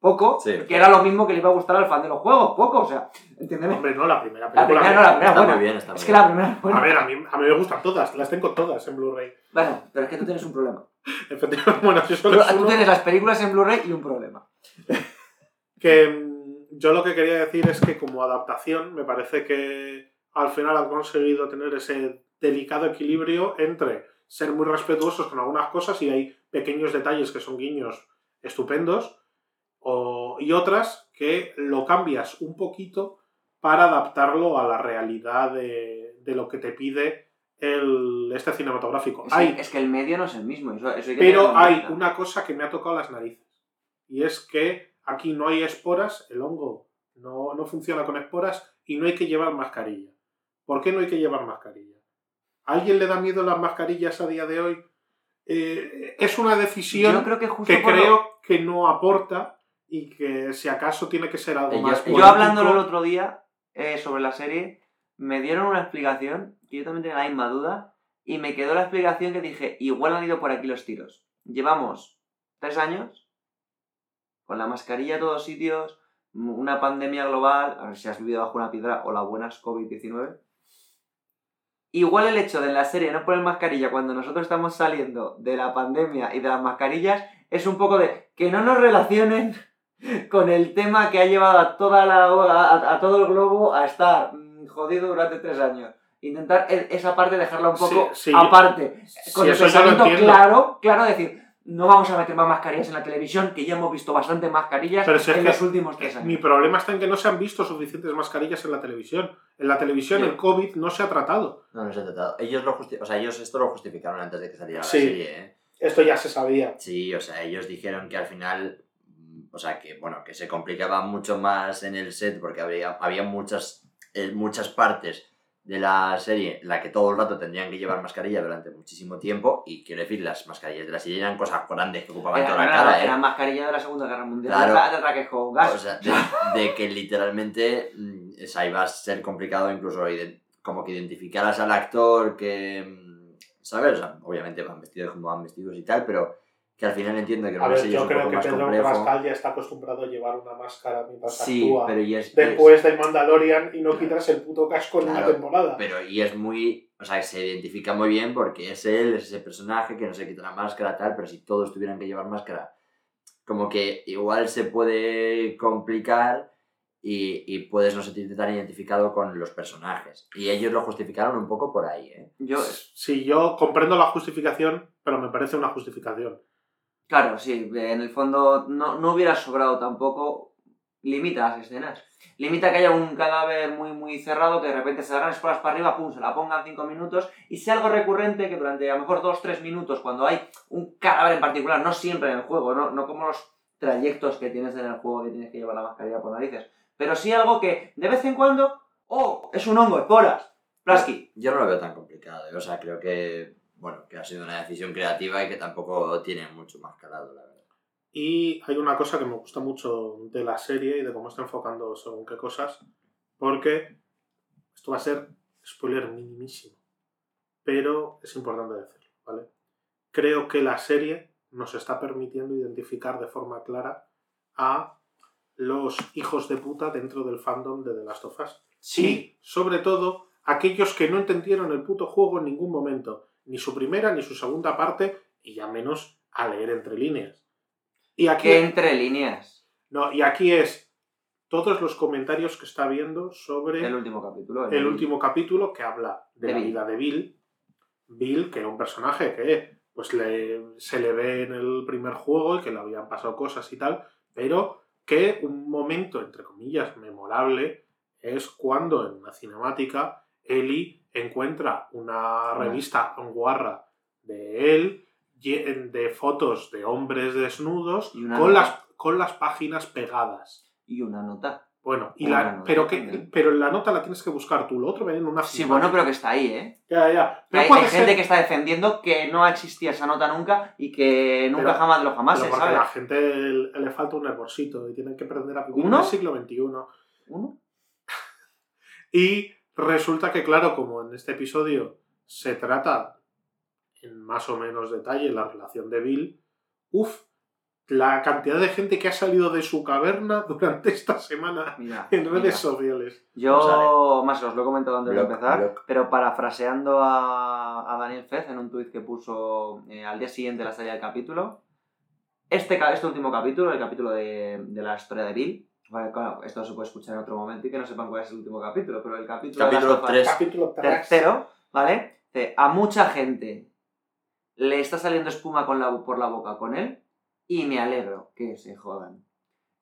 D: poco,
C: Sí.
D: que era lo mismo que le iba a gustar al fan de los juegos, poco, o sea, entiéndeme.
B: Hombre, no, la primera
D: La
B: película.
D: primera no, la primera
C: Está
D: buena.
C: muy bien, está muy
D: es que
C: bien.
D: la primera es buena.
B: A ver, a mí, a mí me gustan todas, las tengo todas en Blu-ray.
D: Bueno, pero es que tú tienes un problema.
B: Efectivamente, bueno, si
D: Tú,
B: solo
D: tú
B: uno,
D: tienes las películas en Blu-ray y un problema.
B: que mm, yo lo que quería decir es que como adaptación me parece que al final han conseguido tener ese delicado equilibrio entre ser muy respetuosos con algunas cosas y hay pequeños detalles que son guiños estupendos o- y otras que lo cambias un poquito para adaptarlo a la realidad de, de lo que te pide el, este cinematográfico.
D: Es,
B: hay,
D: que, es que el medio no es el mismo. Eso, eso hay que
B: Pero hay
D: cuenta.
B: una cosa que me ha tocado las narices. Y es que aquí no hay esporas, el hongo no, no funciona con esporas y no hay que llevar mascarilla. ¿Por qué no hay que llevar mascarilla? ¿A alguien le da miedo las mascarillas a día de hoy? Eh, es una decisión
D: Yo creo que justo
B: que
D: por lo-
B: creo que no aporta y que si acaso tiene que ser algo más
D: Yo hablándolo el otro día eh, sobre la serie, me dieron una explicación que yo también tenía la misma duda y me quedó la explicación que dije, igual han ido por aquí los tiros. Llevamos tres años con la mascarilla a todos sitios, una pandemia global, a ver si has vivido bajo una piedra o la buena es COVID-19. Igual el hecho de en la serie no poner mascarilla cuando nosotros estamos saliendo de la pandemia y de las mascarillas es un poco de que no nos relacionen con el tema que ha llevado a, toda la, a, a todo el globo a estar mm, jodido durante tres años. Intentar e- esa parte dejarla un poco
B: Sí, sí.
D: aparte. Con
B: Sí,
D: el pensamiento claro, claro, decir, no vamos a meter más mascarillas en la televisión, que ya hemos visto bastante mascarillas
B: Pero si es
D: en los últimos tres años.
B: Mi problema está en que no se han visto suficientes mascarillas en la televisión. En la televisión
C: Sí.
B: el COVID no se ha tratado.
C: No, no se ha tratado. Ellos lo justi- o sea, ellos esto lo justificaron antes de que saliera
B: Sí.
C: la serie, ¿eh?
B: Esto ya se sabía.
C: Sí, o sea, ellos dijeron que al final, o sea, que bueno, que se complicaba mucho más en el set porque había, había muchas, eh, muchas partes de la serie en la que todo el rato tendrían que llevar mascarilla durante muchísimo tiempo y quiero decir, las mascarillas de la serie eran cosas grandes que ocupaban
D: Era,
C: toda la
D: era-
C: cara, ¿eh?
D: era mascarilla de la Segunda Guerra Mundial,
C: Claro.
D: de, de ataques con gas.
C: O sea, de, de que literalmente mm, o sea, iba a ser complicado incluso como que identificaras al actor que, mm, ¿sabes? O sea, obviamente van vestidos como van vestidos y tal, pero que al final entiendo que
B: A ver,
C: es
B: yo
C: un
B: creo
C: poco
B: que
C: más
B: Pedro
C: complejo.
B: Pascal ya está acostumbrado a llevar una máscara mientras
C: Sí,
B: actúa.
C: pero y es,
B: Después del Mandalorian y no quitarse el puto casco en una
C: Claro,
B: temporada.
C: es- pero y es muy, o sea, se identifica muy bien porque es él, es ese personaje que no se quita la máscara tal, pero si todos tuvieran que llevar máscara, como que igual se puede complicar y, y puedes no sentirte tan identificado con los personajes. Y ellos lo justificaron un poco por ahí, ¿eh?
D: Yo,
B: Sí, yo comprendo la justificación, pero me parece una justificación.
D: Claro, sí, en el fondo no, no hubiera sobrado tampoco. Limita las escenas. Limita que haya un cadáver muy, muy cerrado, que de repente se hagan escuelas para arriba, pum, se la pongan 5 minutos, y sea algo recurrente que durante a lo mejor 2-3 minutos, cuando hay un cadáver en particular, no siempre en el juego, no, no como los trayectos que tienes en el juego que tienes que llevar la mascarilla por narices, pero sí algo que de vez en cuando, oh, es un hongo, esporas, Plasky.
C: Yo no lo veo tan complicado, ¿eh? o sea, creo que, bueno, que ha sido una decisión creativa y que tampoco tiene mucho más calado, la verdad.
B: Y hay una cosa que me gusta mucho de la serie y de cómo está enfocando según qué cosas, porque esto va a ser spoiler minimísimo, pero es importante decirlo, ¿vale? Creo que la serie nos está permitiendo identificar de forma clara a los hijos de puta dentro del fandom de The Last of Us. Y, sobre todo, aquellos que no entendieron el puto juego en ningún momento, ni su primera ni su segunda parte, y ya menos a leer entre líneas. Y aquí,
D: Que entre líneas.
B: no, y aquí es todos los comentarios que está viendo sobre
D: El último capítulo.
B: el último capítulo que habla de,
D: De
B: la
D: Bill.
B: vida de Bill. Bill, que era un personaje que pues le, se le ve en el primer juego y que le habían pasado cosas y tal, pero que un momento, entre comillas, memorable es cuando en una cinemática Ellie encuentra una revista guarra de él de fotos de hombres desnudos
D: Y
B: con las, con las páginas pegadas.
D: Y una nota.
B: Bueno, y la,
D: nota
B: pero, que, pero la nota la tienes que buscar tú, lo otro viene en una
D: Sí, bueno, pero que está ahí, ¿eh?
B: Ya, ya. Pero
D: Hay, hay
B: ser-
D: gente que está defendiendo que no existía esa nota nunca y que nunca
B: Pero-
D: jamás de los jamás,
B: pero porque
D: ¿sabes?
B: a la gente le, le falta un hervorcito y tienen que aprender a vivir
D: ¿Uno?
B: en el siglo XXI.
D: ¿Uno?
B: Y resulta que, claro, como en este episodio se trata en más o menos detalle la relación de Bill, uff, la cantidad de gente que ha salido de su caverna durante esta semana
D: Mira.
B: en redes
D: mira.
B: sociales.
D: Yo, más os lo he comentado antes
C: Block,
D: de empezar,
C: block.
D: pero parafraseando a, a Daniel Fez en un tuit que puso eh, al día siguiente de la salida del capítulo, este, este último capítulo, el capítulo de, de la historia de Bill, bueno, claro, esto se puede escuchar en otro momento y que no sepan cuál es el último capítulo, pero el capítulo,
C: Capítulo
D: Last of Us-
C: tres.
B: Capítulo tres.
D: tercero, ¿vale? Dice, a mucha gente le está saliendo espuma con la, por la boca con él y me alegro que se jodan.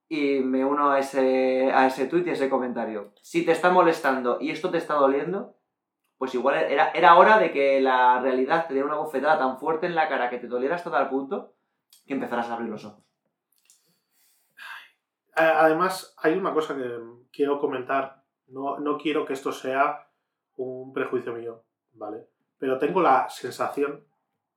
D: Y me uno a ese, a ese tuit y a ese comentario. Si te está molestando y esto te está doliendo, pues igual era, era hora de que la realidad te diera una bofetada tan fuerte en la cara que te doliera hasta tal punto que empezaras a abrir los ojos.
B: Además, hay una cosa que quiero comentar. No, no quiero que esto sea un prejuicio mío, ¿vale? Pero tengo la sensación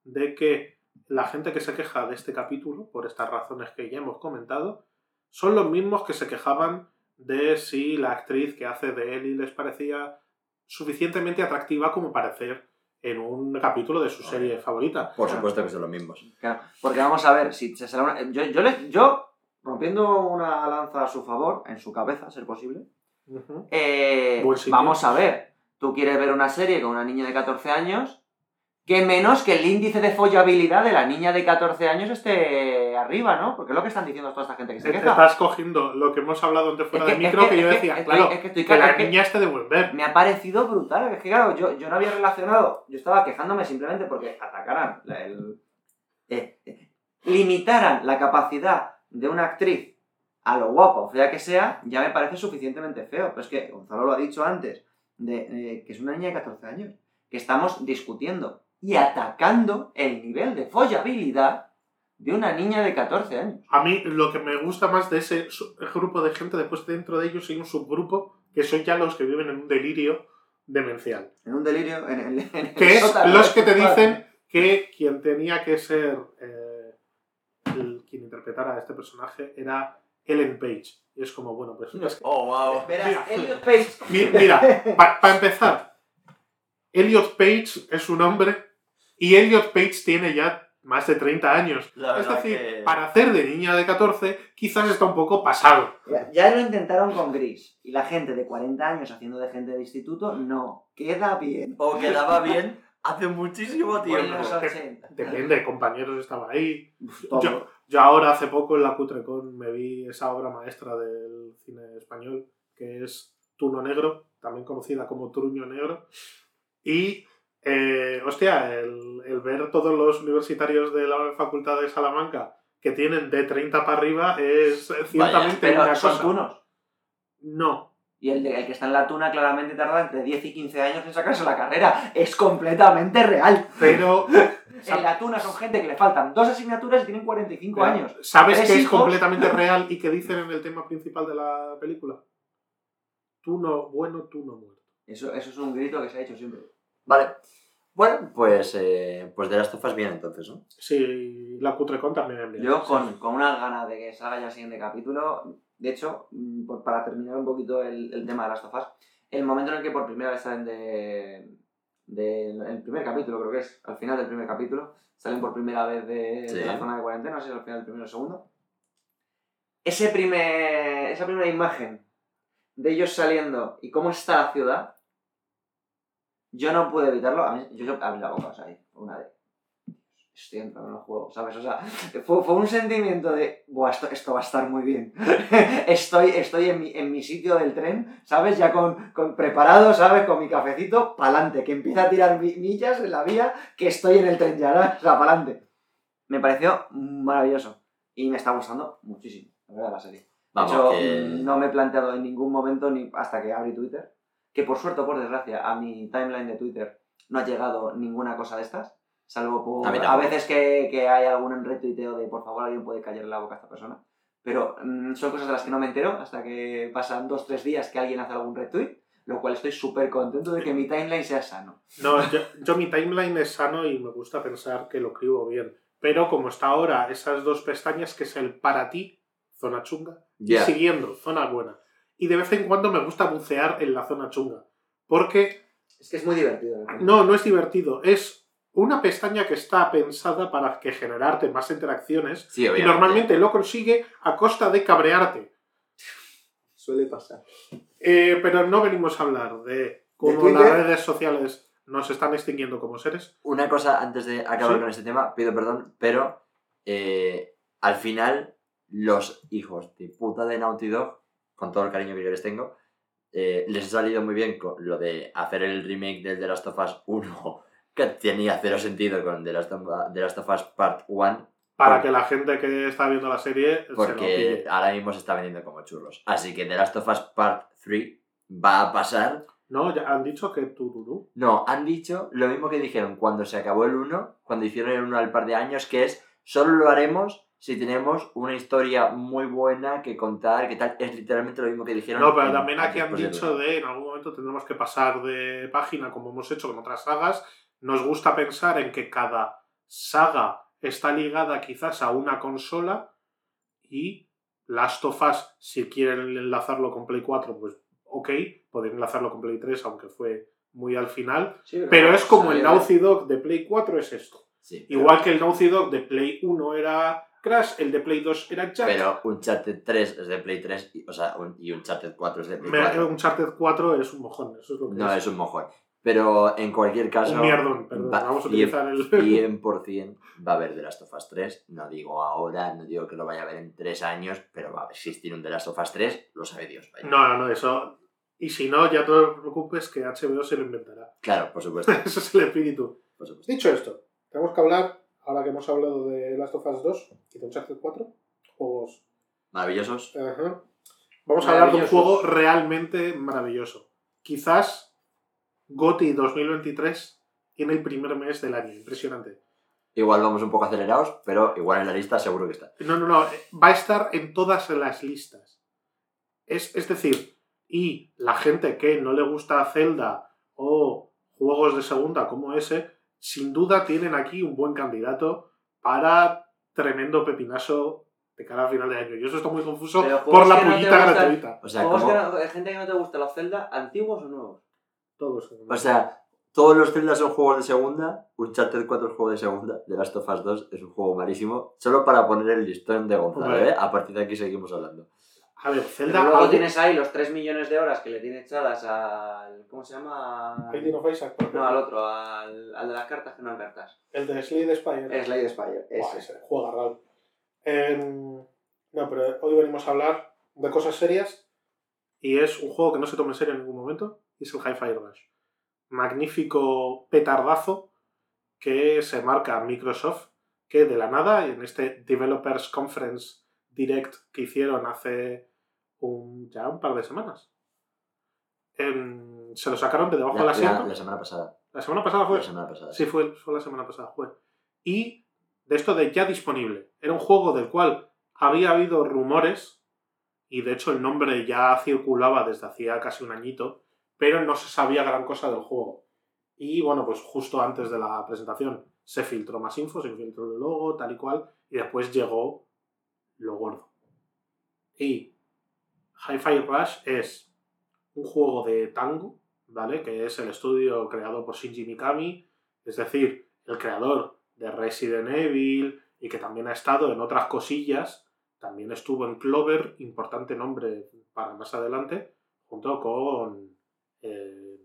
B: de que la gente que se queja de este capítulo, por estas razones que ya hemos comentado, son los mismos que se quejaban de si la actriz que hace de Ellie les parecía suficientemente atractiva como parecer en un capítulo de su serie favorita.
C: Por supuesto que son los mismos.
D: Claro, porque vamos a ver, si se será una- yo, yo, le- yo, rompiendo una lanza a su favor, en su cabeza, a ser posible,
B: Ujú.
D: Eh,
B: sitio.
D: vamos a ver, tú quieres ver una serie con una niña de 14 años, que menos que el índice de follabilidad de la niña de 14 años esté arriba, ¿no? Porque es lo que están diciendo toda esta gente que se queja.
B: Estás cogiendo lo que hemos hablado antes fuera
D: Es
B: de
D: que- es
B: micro, que,
D: que-
B: yo decía,
D: que-
B: claro,
D: es que estoy
B: la niña esté de buen ver.
D: Me ha parecido brutal, es que claro, yo, yo no había relacionado, yo estaba quejándome simplemente porque atacaran, el, eh, eh, limitaran la capacidad de una actriz a lo guapa o fea que sea, ya me parece suficientemente feo. Pero es que Gonzalo lo ha dicho antes, de, eh, que es una niña de 14 años, que estamos discutiendo y atacando el nivel de follabilidad de una niña de 14 años.
B: A mí lo que me gusta más de ese grupo de gente, después dentro de ellos hay un subgrupo que son ya los que viven en un delirio demencial.
D: En un delirio, en el, en el
B: Que es los que te dicen que quien tenía que ser eh, interpretara a este personaje era Ellen Page. Y es como, bueno, pues... es que-
C: Oh, wow.
D: Elliot Page
B: Mira, para empezar, Elliot Page es un hombre y Elliot Page tiene ya más de 30 años. Es decir,
C: que-
B: para hacer de niña de 14 quizás está un poco pasado.
D: Ya, ya lo intentaron con Gris. Y la gente de 40 años haciendo de gente de instituto, no. Queda bien.
C: O quedaba bien hace muchísimo tiempo.
D: los 80.
B: Depende, compañeros estaba ahí.
D: Todo.
B: Yo, yo ahora hace poco en la Cutrecon me vi esa obra maestra del cine español que es Tuno Negro, también conocida como Truño Negro. Y Eh, hostia, el, el ver todos los universitarios de la Facultad de Salamanca que tienen de 30 para arriba es ciertamente
D: Pero
B: una
D: son
B: cosa.
D: tunos.
B: No.
D: Y el, de- el que está en la tuna claramente tarda entre 10 y 15 años en sacarse la carrera. Es completamente real.
B: Pero
D: En la tuna son gente que le faltan dos asignaturas y tienen 45 años.
B: ¿sabes que es completamente real y que dicen en el tema principal de la película? Tú no bueno, tú no muerto.
D: Eso, eso es un grito que se ha hecho siempre.
C: Vale. Bueno, pues, eh, pues de las tofas bien entonces, ¿no?
B: Sí, la Cutrecon también bien.
D: Yo
B: Sí.
D: con, con unas ganas de que salga ya el siguiente capítulo, de hecho, mm, por- para terminar un poquito el, el tema de las tofas, el momento en el que por primera vez salen de, de- el primer capítulo, creo que es, al final del primer capítulo, salen por primera vez de,
C: Sí.
D: de la zona de cuarentena, no sé si es al final del primero o segundo. Ese primer, esa primera imagen de ellos saliendo y cómo está la ciudad, yo no pude evitarlo, a mí, yo, yo abrí la boca, o sea, ahí, una de estoy entrando en el juego, ¿sabes? O sea, fue, fue un sentimiento de, Buah, esto, esto va a estar muy bien. estoy estoy en, mi, en mi sitio del tren, ¿sabes? Ya con, con preparado, ¿sabes? Con mi cafecito, pa'lante, que empieza a tirar mi- millas en la vía, que estoy en el tren ya, ¿sabes? O sea, pa'lante. Me pareció maravilloso y me está gustando muchísimo, la verdad, la serie. De hecho,
C: que...
D: no me he planteado en ningún momento, ni hasta que abrí Twitter, que por suerte o por desgracia a mi timeline de Twitter no ha llegado ninguna cosa de estas, salvo por
C: A
D: a, veces que, que hay algún retuiteo de por favor alguien puede callarle la boca a esta persona. Pero mm, son cosas de las que no me entero hasta que pasan dos, tres días que alguien hace algún retweet, lo cual estoy súper contento de que mi timeline sea sano.
B: No, yo, yo mi timeline es sano y me gusta pensar que lo escribo bien. Pero como está ahora esas dos pestañas, que es el para ti, zona chunga,
C: Ya.
B: y siguiendo, zona buena. Y de vez en cuando me gusta bucear en la zona chunga. Porque
D: Es que es muy divertido. ¿no?
B: no, no es divertido. Es una pestaña que está pensada para que generarte más interacciones
C: Sí,
B: y normalmente lo consigue a costa de cabrearte.
D: Suele pasar.
B: Eh, pero no venimos a hablar de cómo las redes sociales nos están extinguiendo como seres.
C: Una cosa antes de acabar
B: Sí.
C: con este tema, pido perdón, pero eh, al final los hijos de puta de Naughty Dog, con todo el cariño que yo les tengo, eh, les ha salido muy bien con lo de hacer el remake del The Last of Us 1, que tenía cero sentido con The Last of, The Last of Us Part 1,
B: Para que la gente que está viendo la serie se
C: porque
B: pille.
C: ahora mismo se está vendiendo como churros. Así que The Last of Us Part 3 va a pasar
B: No, ya han dicho que Tururú.
C: No, han dicho lo mismo que dijeron cuando se acabó el 1, cuando hicieron el 1 al par de años, que es solo lo haremos si tenemos una historia muy buena que contar, que tal. Es literalmente lo mismo que dijeron.
B: No, pero
C: en-
B: también aquí han dicho de en algún momento tendremos que pasar de página como hemos hecho con otras sagas. Nos gusta pensar en que cada saga está ligada quizás a una consola y Last of Us, si quieren enlazarlo con Play 4, pues ok, pueden enlazarlo con Play 3, aunque fue muy al final. Pero es como el Naughty Dog de Play 4 es esto.
C: Sí, pero-
B: Igual que el Naughty Dog de Play 1 era Crash, el de Play 2 era Jack.
C: Pero Uncharted 3 es de Play 3, y, o sea, un- y Uncharted 4 es de Play
B: Me-
C: 4.
B: Uncharted 4 es un mojón, eso es lo que
C: No,
B: es.
C: es un mojón. Pero en cualquier caso.
B: Un mierdón, perdón.
C: va-
B: Vamos a
C: 100
B: utilizar el.
C: 100% va a haber The Last of Us 3. No digo ahora, no digo que lo vaya a ver en 3 años, pero va a existir un The Last of Us 3, lo sabe Dios. vaya.
B: No, no, no, eso. Y si no, ya no te preocupes que HBO se lo inventará.
C: Claro, por supuesto.
B: Ese es el espíritu.
C: por supuesto.
B: Dicho esto, tenemos que hablar, ahora que hemos hablado de Last of Us 2 y de Uncharted 4, juegos.
C: Maravillosos.
B: Ajá. Vamos a hablar de un juego realmente maravilloso. Quizás GOTY 2023 en el primer mes del año. Impresionante.
C: Igual vamos un poco acelerados, pero igual en la lista seguro que está.
B: No, no, no. Va a estar en todas las listas. Es, es decir, y la gente que no le gusta Zelda o juegos de segunda como ese, sin duda tienen aquí un buen candidato para tremendo pepinazo de cara a final de año. Yo eso estoy muy confuso por la
D: no
B: pullita gratuita.
C: O sea,
D: que no- gente que no te gusta los Zelda, antiguos o nuevos.
B: Todos.
C: o sea, todos los Zelda son juegos de segunda. Uncharted 4 es juego de segunda. The Last of Us 2 es un juego malísimo. Solo para poner el listón de Gonzalo. ¿eh? A partir de aquí seguimos hablando.
B: a ver,
D: Pero
B: Zelda.
D: luego
B: algo-
D: tienes ahí los 3 millones de horas que le tiene echadas al. ¿Cómo se llama?
B: Binding of Isaac.
D: No, al otro, al, al de las cartas que no eran cartas.
B: El de Slade Spire.
D: Slade Spire.
B: Buah,
D: ese.
B: ese juega Raúl. Em, no, pero hoy venimos a hablar de cosas serias y es un juego que no se toma en serio en ningún momento es el Hi-Fi Rush. magnífico petardazo que se marca Microsoft, que de la nada, en este Developers Conference Direct que hicieron hace un, ya un par de semanas, en- se lo sacaron de debajo
C: La,
B: del
C: la-
B: asiento.
C: la semana pasada.
B: La semana pasada fue.
C: La semana pasada.
B: Sí, fue, fue la semana pasada, fue. Y de esto de ya disponible. Era un juego del cual había habido rumores, y de hecho el nombre ya circulaba desde hacía casi un añito, pero no se sabía gran cosa del juego. Y bueno, pues justo antes de la presentación se filtró más info, se filtró el logo, tal y cual, y después llegó lo gordo. Y Hi-Fi Rush es un juego de tango, ¿vale? Que es el estudio creado por Shinji Mikami, es decir, el creador de Resident Evil y que también ha estado en otras cosillas. También estuvo en Clover, importante nombre para más adelante, junto con eh,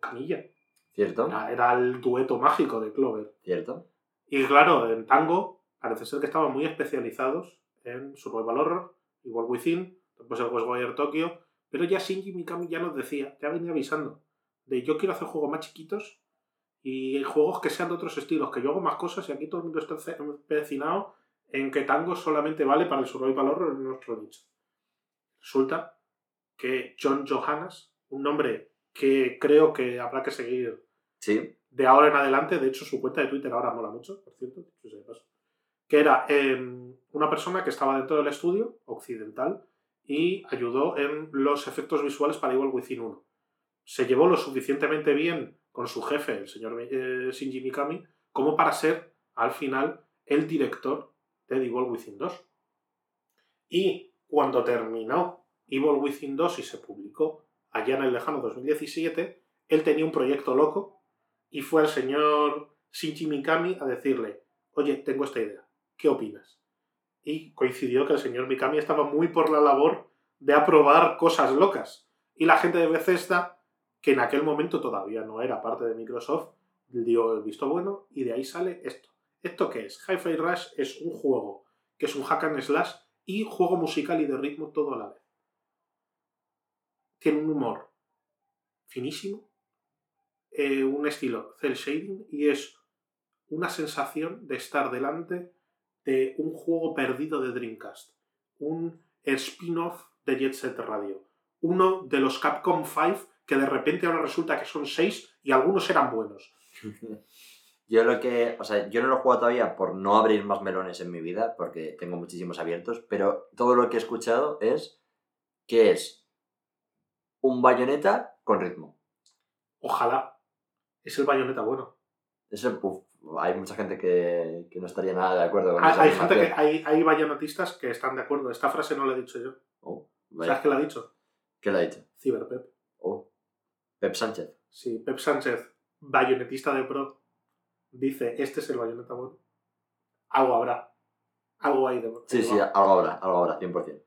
B: Camilla.
C: ¿Cierto?
B: Era, era el dueto mágico de Clover.
C: ¿Cierto?
B: Y claro, en Tango parece ser que estaban muy especializados en Survival Horror, igual Within, después el Ghostwire Tokyo, pero ya Shinji Mikami ya nos decía, ya venía avisando, de yo quiero hacer juegos más chiquitos y juegos que sean de otros estilos, que yo hago más cosas y aquí todo el mundo está empecinado en que Tango solamente vale para el Survival Horror en nuestro nicho. Resulta que John Johannes, un nombre que creo que habrá que seguir
C: Sí.
B: de ahora en adelante, de hecho su cuenta de Twitter ahora mola mucho, por cierto, que era eh, una persona que estaba dentro del estudio occidental y ayudó en los efectos visuales para Evil Within 1. Se llevó lo suficientemente bien con su jefe, el señor eh, Shinji Mikami, como para ser al final el director de The Evil Within 2. Y cuando terminó Evil Within 2 y se publicó allá en el lejano 2017, él tenía un proyecto loco y fue al señor Shinji Mikami a decirle, oye, tengo esta idea, ¿qué opinas? Y coincidió que el señor Mikami estaba muy por la labor de aprobar cosas locas. Y la gente de Bethesda, que en aquel momento todavía no era parte de Microsoft, dio el visto bueno y de ahí sale esto. ¿Esto qué es? Hi-Fi Rush es un juego que es un hack and slash y juego musical y de ritmo todo a la vez. Tiene un humor finísimo, eh, un estilo cel shading y es una sensación de estar delante de un juego perdido de Dreamcast, un spin-off de Jet Set Radio, uno de los Capcom 5 que de repente ahora resulta que son 6 y algunos eran buenos.
C: Yo lo que, o sea, yo no lo he jugado todavía por no abrir más melones en mi vida, porque tengo muchísimos abiertos, pero todo lo que he escuchado es que es un bayoneta con ritmo.
B: Ojalá. Es el bayoneta bueno.
C: Eso, uf, hay mucha gente que, que no estaría nada de acuerdo con
B: Hay,
C: esa
B: hay gente que hay, hay bayonetistas que están de acuerdo. Esta frase no la he dicho yo.
C: Oh.
B: ¿Sabes qué la ha dicho?
C: ¿Qué le ha dicho?
B: Ciberpep.
C: Oh, Pep Sánchez.
B: Sí, Pep Sánchez, bayonetista de pro, dice, este es el bayoneta bueno. Algo habrá. Algo hay de
C: Sí, sí, algo habrá, algo habrá, 100%.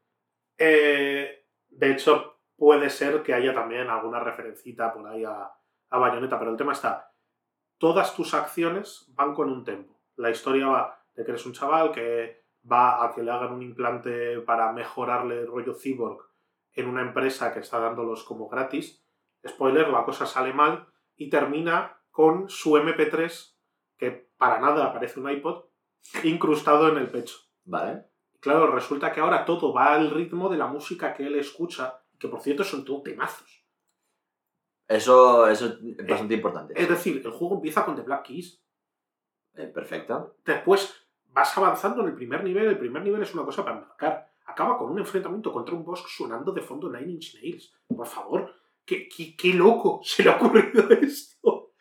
B: Eh, de hecho, puede ser que haya también alguna referencita por ahí a, a Bayonetta, pero el tema está, todas tus acciones van con un tempo. La historia va de que eres un chaval que va a que le hagan un implante para mejorarle el rollo cyborg en una empresa que está dándolos como gratis. Spoiler, la cosa sale mal y termina con su MP3, que para nada parece un iPod, incrustado en el pecho.
C: Vale.
B: Claro, resulta que ahora todo va al ritmo de la música que él escucha, que por cierto son todo temazos.
C: Eso, eso es bastante importante.
B: Es decir, el juego empieza con The Black Keys.
C: Eh, perfecto.
B: Después vas avanzando en el primer nivel. El primer nivel es una cosa para embarcar. Acaba con un enfrentamiento contra un boss sonando de fondo Nine Inch Nails. Por favor, qué, qué, qué loco se le ha ocurrido esto.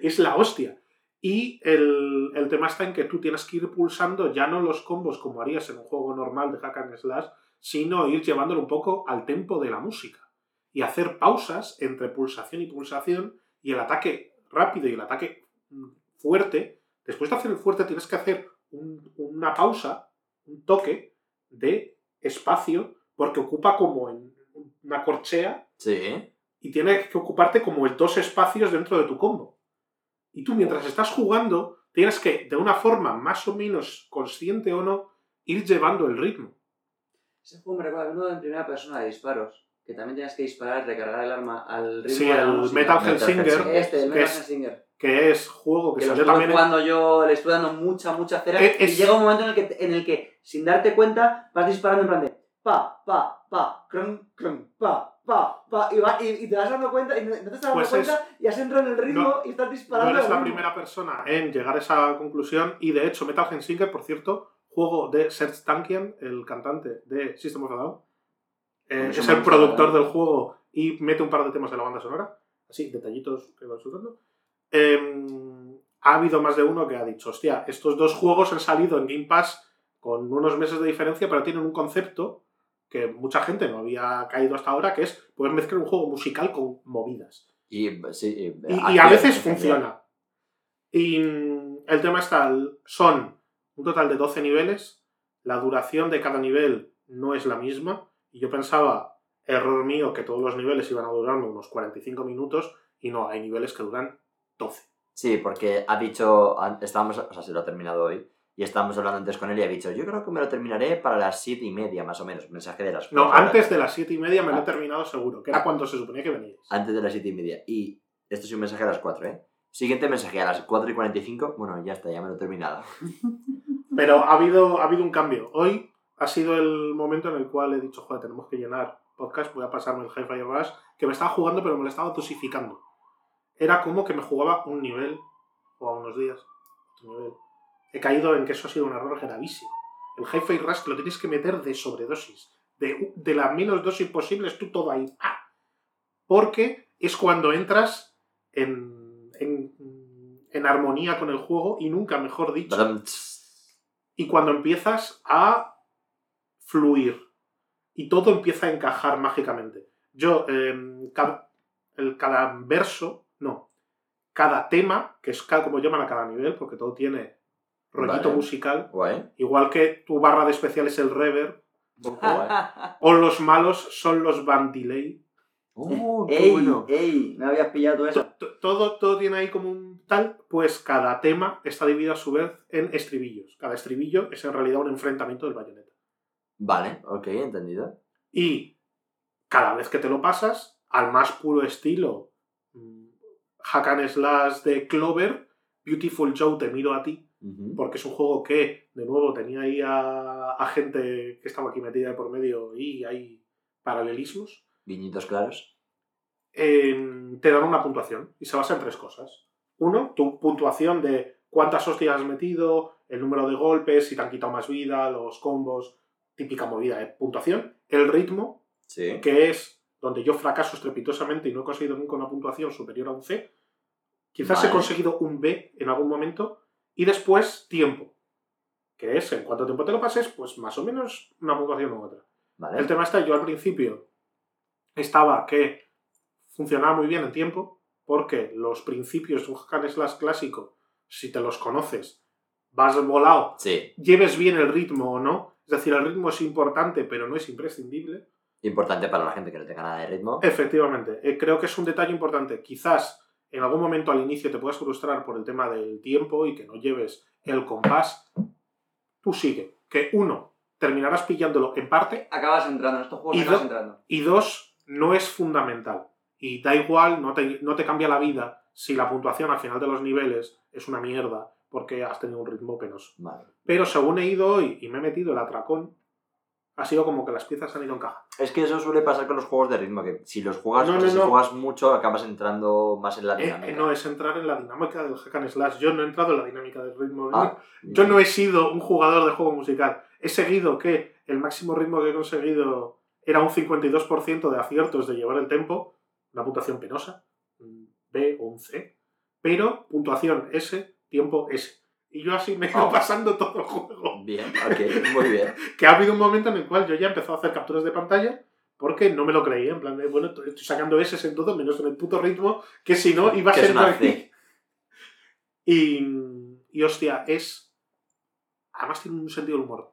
B: Es la hostia. Y el, el tema está en que tú tienes que ir pulsando ya no los combos como harías en un juego normal de hack and slash, sino ir llevándolo un poco al tempo de la música. Y hacer pausas entre pulsación y pulsación y el ataque rápido y el ataque mm, fuerte. Después de hacer el fuerte tienes que hacer un- una pausa, un toque de espacio, porque ocupa como en una corchea
C: Sí.
B: y tiene que ocuparte como el dos espacios dentro de tu combo. Y tú mientras estás jugando, tienes que, de una forma más o menos consciente o no, ir llevando el ritmo.
D: Ese juego me recuerda a uno en primera persona de disparos. que también tenías que disparar, recargar el arma al ritmo
B: Sí,
D: de la
B: el
D: música.
B: Metal Hellsinger.
D: Este, el
B: que
D: Metal
B: es-
D: Hellsinger.
B: que es juego que,
D: Que
B: salió también
D: jugando yo, le estuve dando mucha, mucha cera.
B: Es-
D: Y llega un momento en el, que, en el que, sin darte cuenta, vas disparando en plan de pa, pa, pa, crum, crum, pa, pa, pa. Y, va- y, y te vas dando cuenta, y no, no te estás dando
B: Pues
D: cuenta, y has entrado en el ritmo
B: no-
D: y estás
B: No
D: disparando.
B: eres
D: al
B: la primera persona en llegar a esa conclusión y de hecho Metal Hellsinger, por cierto, juego de Serge Tankian, el cantante de System of a Down, eh, es el productor del juego y mete un par de temas de la banda sonora, así, detallitos que van surgiendo. Em, ha habido más de uno que ha dicho, hostia, estos dos juegos han salido en Game Pass con unos meses de diferencia, pero tienen un concepto que mucha gente no había caído hasta ahora, que es poder mezclar un juego musical con movidas.
C: Y, sí, y,
B: Y, y
C: acción,
B: a veces funciona. Y mm, el tema está, son un total de 12 niveles, la duración de cada nivel no es la misma, y yo pensaba, error mío, que todos los niveles iban a durarme unos 45 minutos, y no, hay niveles que duran 12.
C: Sí, porque ha dicho, estábamos, o sea, se lo ha terminado hoy, y estábamos hablando antes con él y ha dicho, yo creo que me lo terminaré para las siete y media, más o menos, mensaje de las
B: No,
C: cuatro horas.
B: antes de las 7 y media me lo he
C: Ah.
B: terminado seguro, que era cuando se suponía que veníais.
C: Antes de las siete y media. Y esto es un mensaje a las 4, ¿eh? Siguiente mensaje a las 4 y 45. Bueno, ya está, ya me lo he terminado.
B: Pero ha habido, ha habido un cambio. Hoy ha sido el momento en el cual he dicho, joder, tenemos que llenar podcast, voy a pasarme el Hi-Fi Rush, que me estaba jugando, pero me lo estaba dosificando. Era como que me jugaba un nivel, o a unos días, otro nivel. He caído en que eso ha sido un error gravísimo. El Hi-Fi Rush lo tienes que meter de sobredosis. De, de la menos dosis posible, es tú todo ahí. ¡ah! Porque es cuando entras en, en, en armonía con el juego y nunca, mejor dicho,
C: tss.
B: y cuando empiezas a fluir y todo empieza a encajar mágicamente. Yo, em, ca- el, cada verso, no, cada tema, que es ca- como llaman a cada nivel, porque todo tiene rollito
C: Vale.
B: musical,
C: Guay.
B: igual que tu barra de especial es el reverb, o los malos son los band delay.
C: Uh, qué
D: ¡Ey!
C: bueno.
D: ¡Ey! No habías pillado eso.
B: To- Todo, todo tiene ahí como un tal, pues cada tema está dividido a su vez en estribillos. Cada estribillo es en realidad un enfrentamiento del bayoneta.
C: Vale, ok, entendido.
B: Y cada vez que te lo pasas, al más puro estilo mm, hack and slash de Clover, Beautiful Joe te miro a ti, porque es un juego que, de nuevo, tenía ahí a, a gente que estaba aquí metida de por medio y hay paralelismos.
C: Guiñitos claros.
B: eh, te dan una puntuación y se basa en tres cosas. Uno, tu puntuación de cuántas hostias has metido, el número de golpes, si te han quitado más vida, los combos, típica movida de puntuación. El ritmo,
C: Sí.
B: que es donde yo fracaso estrepitosamente y no he conseguido nunca una puntuación superior a un C. Quizás he conseguido un B en algún momento. Y después, tiempo, que es en cuánto tiempo te lo pases, pues más o menos una puntuación u otra.
C: Vale.
B: El tema está, yo al principio estaba que funcionaba muy bien en tiempo, porque los principios de un hack and slash clásico, si te los conoces, vas volado,
C: Sí.
B: lleves bien el ritmo o no. Es decir, el ritmo es importante, pero no es imprescindible.
C: Importante para la gente que no tenga nada de ritmo.
B: Efectivamente, eh, creo que es un detalle importante. Quizás en algún momento al inicio te puedas frustrar por el tema del tiempo y que no lleves el compás. Tú sigue. Que uno, terminarás pillándolo en parte
D: Acabas entrando, en estos juegos
B: Y
D: acabas
B: do-
D: entrando.
B: y dos, no es fundamental. Y da igual, no te, no te cambia la vida si la puntuación al final de los niveles es una mierda porque has tenido un ritmo penoso.
C: Vale.
B: Pero según he ido hoy y me he metido el atracón, ha sido como que las piezas han ido encajando.
C: Es que eso suele pasar con los juegos de ritmo, que si los juegas,
B: No,
C: o sea,
B: no,
C: si
B: no.
C: juegas mucho, acabas entrando más en la
B: Eh,
C: dinámica.
B: eh, no es entrar en la dinámica del hack and slash. Yo no he entrado en la dinámica del ritmo.
C: Ah,
B: Yo no he sido un jugador de juego musical. He seguido que el máximo ritmo que he conseguido era un 52% de aciertos de llevar el tempo, una puntuación penosa, un B o un C, pero puntuación S, tiempo S. Y yo así me he ido
C: Oh.
B: pasando todo el juego.
C: Bien, ok, muy bien.
B: Que ha habido un momento en el cual yo ya he empezado a hacer capturas de pantalla porque no me lo creía. En plan de, bueno, estoy sacando S en todo menos en el puto ritmo, que si no iba a ser aquí.
C: C.
B: Y, y hostia, es. Además tiene un sentido del humor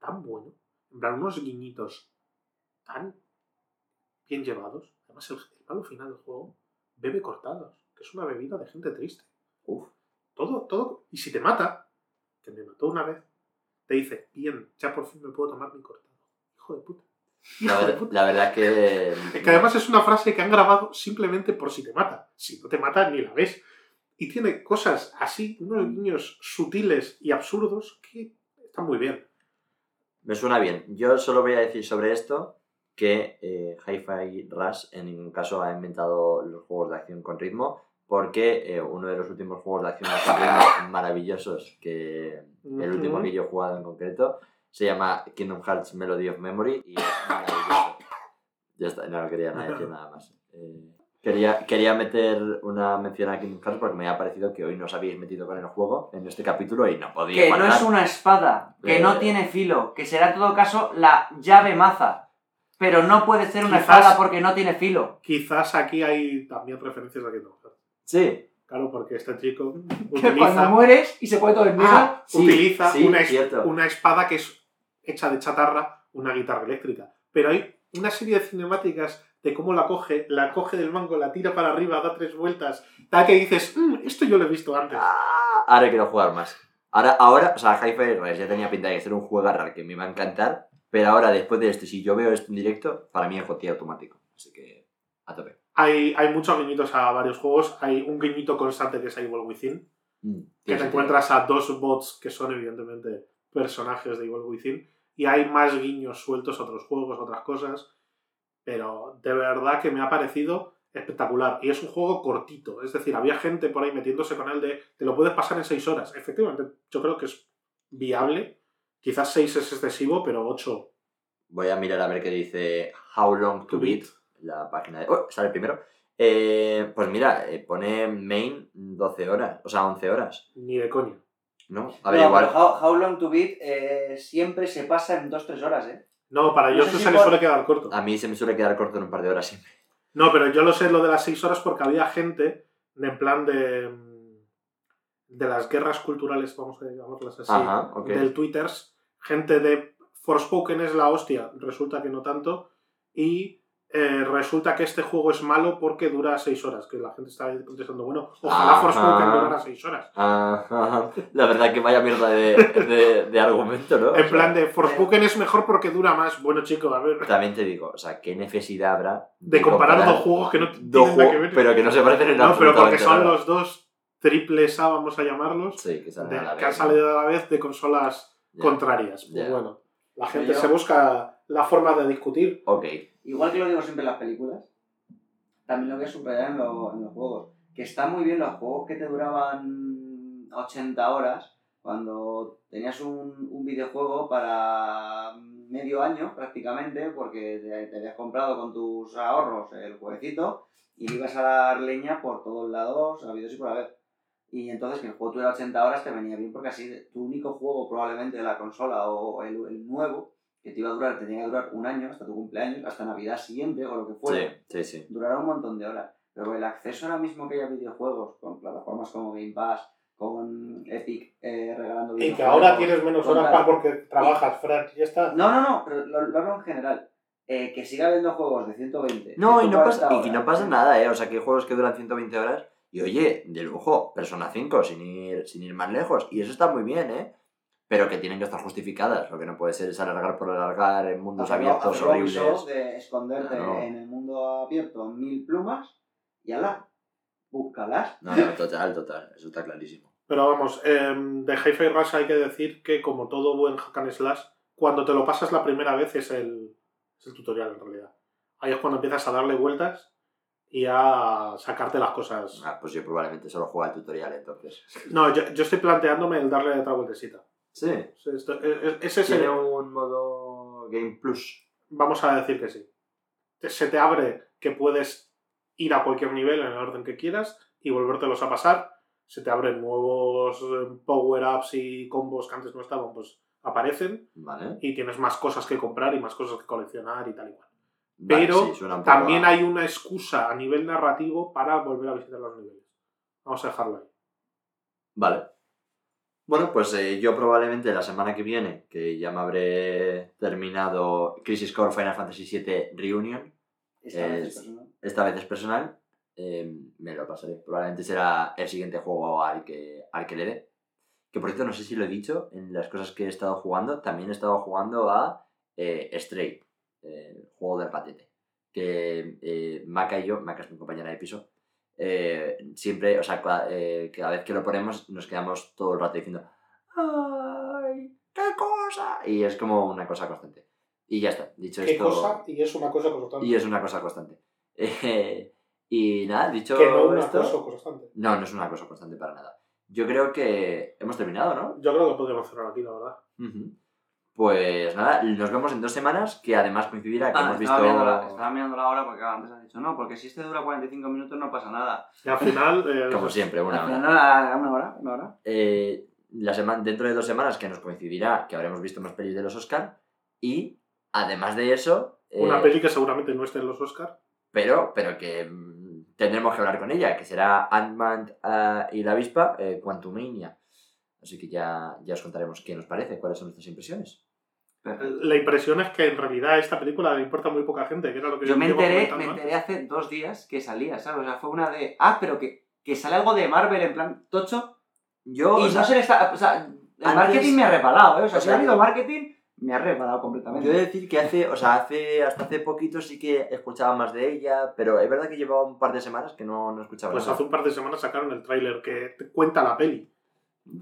B: tan bueno. En plan, unos guiñitos tan bien llevados. Además, el, el palo final del juego, bebe cortados, que es una bebida de gente triste.
C: Uf.
B: Todo, todo. Y si te mata, que me mató una vez, te dice, bien, ya por fin me puedo tomar mi cortado. Hijo de puta.
C: La,
B: Hijo de
C: ver-
B: puta.
C: la verdad que.
B: Es que además es una frase que han grabado simplemente por si te mata. Si no te mata, ni la ves. Y tiene cosas así, unos guiños sutiles y absurdos que están muy bien.
C: Me suena bien. Yo solo voy a decir sobre esto que eh, Hi-Fi Rush en ningún caso ha inventado los juegos de acción con ritmo, porque eh, uno de los últimos juegos de acción con ritmo maravillosos, que el último que yo he jugado en concreto, se llama Kingdom Hearts Melody of Memory y es maravilloso. Ya está, no quería nada decir nada más. Eh, quería, quería meter una mención a Kingdom Hearts porque me ha parecido que hoy nos habéis metido con el juego en este capítulo y no podía
D: Que no es una espada, que
C: Eh.
D: no tiene filo, que será en todo caso la llave maza. Pero no puede ser una
B: Quizás-
D: espada porque no tiene filo.
B: Quizás aquí hay también referencias a Kingdom Hearts.
C: Sí,
B: Claro, porque este chico
D: Que cuando
B: utiliza,
D: mueres y se pone todo en negro.
C: Ah, sí,
B: utiliza
C: sí,
B: una, es- una espada que es hecha de chatarra, una guitarra eléctrica. Pero hay una serie de cinemáticas de cómo la coge, la coge del mango, la tira para arriba, da tres vueltas, tal que dices, "Mm, esto yo lo he visto antes.
C: Ah, ahora quiero jugar más. Ahora, ahora o sea, Hi-Fi Rush ya tenía pinta de ser un juego raro que me iba a encantar, pero ahora después de esto, si yo veo esto en directo, para mí es GOTY automático. Así que, a tope.
B: Hay, hay muchos guiñitos a varios juegos. Hay un guiñito constante que es Evil Within,
C: Mm,
B: que te
C: sentido.
B: encuentras a dos bots que son evidentemente personajes de Evil Within. Y hay más guiños sueltos a otros juegos, a otras cosas. Pero de verdad que me ha parecido espectacular. Y es un juego cortito. Es decir, había gente por ahí metiéndose con él de te lo puedes pasar en 6 horas. Efectivamente, yo creo que es viable. Quizás 6 es excesivo, pero 8
C: Voy a mirar a ver qué dice How Long to
B: To
C: Beat, la página de... Oh, sale primero. Eh, pues mira, eh, pone main 12 horas, o sea, 11 horas,
B: ni de coña.
C: ¿no? A ver,
F: No,
C: igual...
F: pero How, How Long to Beat eh, siempre se pasa en 2-3 horas, ¿eh?
B: No, para
F: No
B: yo
F: sé
B: eso
F: si
B: se le
F: por-
B: suele quedar corto.
C: A mí se me suele quedar corto en un par de horas siempre.
B: No, pero yo lo sé lo de las seis horas porque había gente de en plan de mm, de las guerras culturales, vamos a llamarlas así,
C: Ajá,
B: del Twitters, gente de Forspoken es la hostia, resulta que no tanto, y eh, resulta que este juego es malo porque dura seis horas, que la gente está contestando, bueno, ojalá. Forspoken durara seis horas.
C: La verdad que vaya mierda de, de- de argumento, ¿no? O
B: En
C: sea,
B: plan de Forspoken es mejor porque dura más. Bueno, chico, a ver,
C: También te digo, o sea, ¿qué necesidad habrá
B: de comparar dos juegos que no tienen nada que ver.
C: pero que no se parecen en
B: No, pero porque son
C: nada?
B: los dos triples A, vamos a llamarlos,
C: Sí, que salen
B: de-
C: a la
B: que han
C: vez.
B: salido a la vez de consolas Contrarias. Pues bueno, la gente
F: Yo-
B: se busca la forma de discutir.
C: Ok.
F: Igual que lo digo siempre en las películas, también lo voy a subrayar en, lo- en los juegos. Que están muy bien los juegos que te duraban 80 horas, cuando tenías un, un videojuego para medio año prácticamente, porque te, te habías comprado con tus ahorros el jueguecito y le ibas a dar leña por todos lados, habidos y por haber. Y entonces que el juego tuviera 80 horas te venía bien porque así tu único juego probablemente de la consola o el, el nuevo que te iba a durar, te tenía que durar un año hasta tu cumpleaños, hasta Navidad siguiente o lo que fuera,
C: Sí, sí, sí.
F: durará un montón de horas. Pero el acceso ahora mismo que hay a videojuegos con plataformas como Game Pass, con Epic eh, regalando
B: Y que
F: videojuegos,
B: ahora tienes menos horas para porque trabajas, Fran, ya está.
F: No, no, no, pero lo, lo hablo en general. Eh, que siga habiendo juegos de 120.
C: No, y no
F: 140
C: pasa, y que no
F: horas.
C: pasa nada, ¿eh? O sea, que hay juegos que duran 120 horas y oye, de lujo, Persona 5, sin ir, sin ir más lejos. Y eso está muy bien, ¿eh? Pero que tienen que estar justificadas. Lo que no puede ser es alargar por alargar en mundos
F: Hacerlo-
C: abiertos
F: hacerlo
C: horribles.
F: De esconderte
C: Claro.
F: en el mundo abierto mil plumas y ala, búscalas.
C: No, no, total, total. Eso está clarísimo.
B: Pero vamos, em, de Hi-Fi Rush hay que decir que como todo buen hack and slash, cuando te lo pasas la primera vez es el, es el tutorial en realidad. Ahí es cuando empiezas a darle vueltas y a sacarte las cosas.
C: Ah, pues yo probablemente solo juego al tutorial, entonces.
B: No, yo, yo estoy planteándome el darle otra vueltecita.
C: Sí.
B: Sí, esto- e- e- Ese es
C: Tiene
B: el,
C: un modo Game Plus.
B: vamos a decir que sí. Se te abre que puedes ir a cualquier nivel en el orden que quieras y volvértelos a pasar. Se te abren nuevos eh, power-ups y combos que antes no estaban, pues aparecen.
C: Vale.
B: Y tienes más cosas que comprar y más cosas que coleccionar y tal y cual.
C: Vale,
B: Pero
C: sí,
B: También
C: a-
B: hay una excusa a nivel narrativo para volver a visitar los niveles. Vamos a dejarlo ahí.
C: Vale. Bueno, pues eh, yo probablemente la semana que viene, que ya me habré terminado Crisis Core Final Fantasy VII Reunion,
F: Esta vez
C: Es-
F: es personal.
C: esta vez es personal, eh, me lo pasaré. Probablemente será el siguiente juego al que, al que le dé. Que por cierto, no sé si lo he dicho, en las cosas que he estado jugando, también he estado jugando a eh, Stray. El juego del patete. Que eh, Maca y yo, Maca es mi compañera de piso, eh, siempre, o sea, cua- eh, cada vez que lo ponemos nos quedamos todo el rato diciendo ¡Ay! ¡Qué cosa! Y es como una cosa constante. Y ya está, dicho
B: ¿Qué
C: esto.
B: cosa? Y es una cosa constante.
C: Y es una cosa constante. Eh, y nada, dicho
B: Que no una cosa constante.
C: No, no es una cosa constante para nada. Yo creo que hemos terminado, ¿no?
B: Yo creo que podríamos cerrar aquí, la verdad.
C: Ujú. Pues nada, nos vemos en dos semanas, que además coincidirá que
D: Ah,
C: hemos
D: estaba,
C: visto...
D: mirando la, estaba mirando la hora porque antes has dicho, no, porque si este dura 45 minutos no pasa nada.
B: Y al final. eh,
C: Como siempre, una hora.
D: final, una hora, una hora.
C: Eh, la dentro de dos semanas que nos coincidirá que habremos visto más pelis de los Oscar y además de eso... eh,
B: Una peli que seguramente no esté en los Oscar.
C: pero, pero que mm, tendremos que hablar con ella, que será Ant-Man ah, y la avispa, eh, Quantumania. Así que ya, ya os contaremos qué nos parece, cuáles son nuestras impresiones.
B: La impresión es que en realidad esta película le importa muy poca gente, que era lo que
D: Yo me enteré, me enteré hace dos días que salía, ¿sabes? O sea, fue una de. Ah, pero que, que sale algo de Marvel en plan tocho.
C: Yo,
D: y
C: o
D: no
C: sea,
D: se le está. O sea, el
C: antes-
D: marketing me ha reparado, ¿eh? O sea,
C: o
D: si
C: sea,
D: ha habido marketing, me ha reparado completamente.
C: Yo he de decir que hace, o sea, hace, hasta hace poquito sí que escuchaba más de ella, pero es verdad que llevaba un par de semanas que no, no escuchaba
B: Pues
C: nada.
B: hace un par de semanas sacaron el tráiler que te cuenta la peli.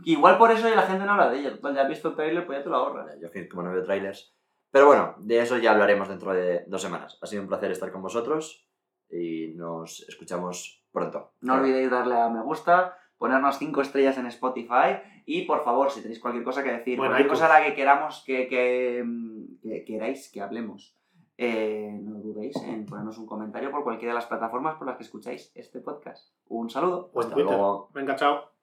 D: Igual por eso la gente no habla de ella. Total, ya has visto el trailer, pues ya te lo ahorras.
C: Yo como no veo trailers. Pero bueno, de eso ya hablaremos dentro de dos semanas. Ha sido un placer estar con vosotros y nos escuchamos pronto.
D: No olvidéis darle a me gusta, ponernos 5 estrellas en Spotify y por favor, si tenéis cualquier cosa que decir,
B: Bueno,
D: cualquier cosa a la que queramos que, que, mm, que queráis que hablemos, eh, no dudéis en ponernos un comentario por cualquiera de las plataformas por las que escucháis este podcast. Un saludo.
C: Hasta luego.
B: Venga, chao.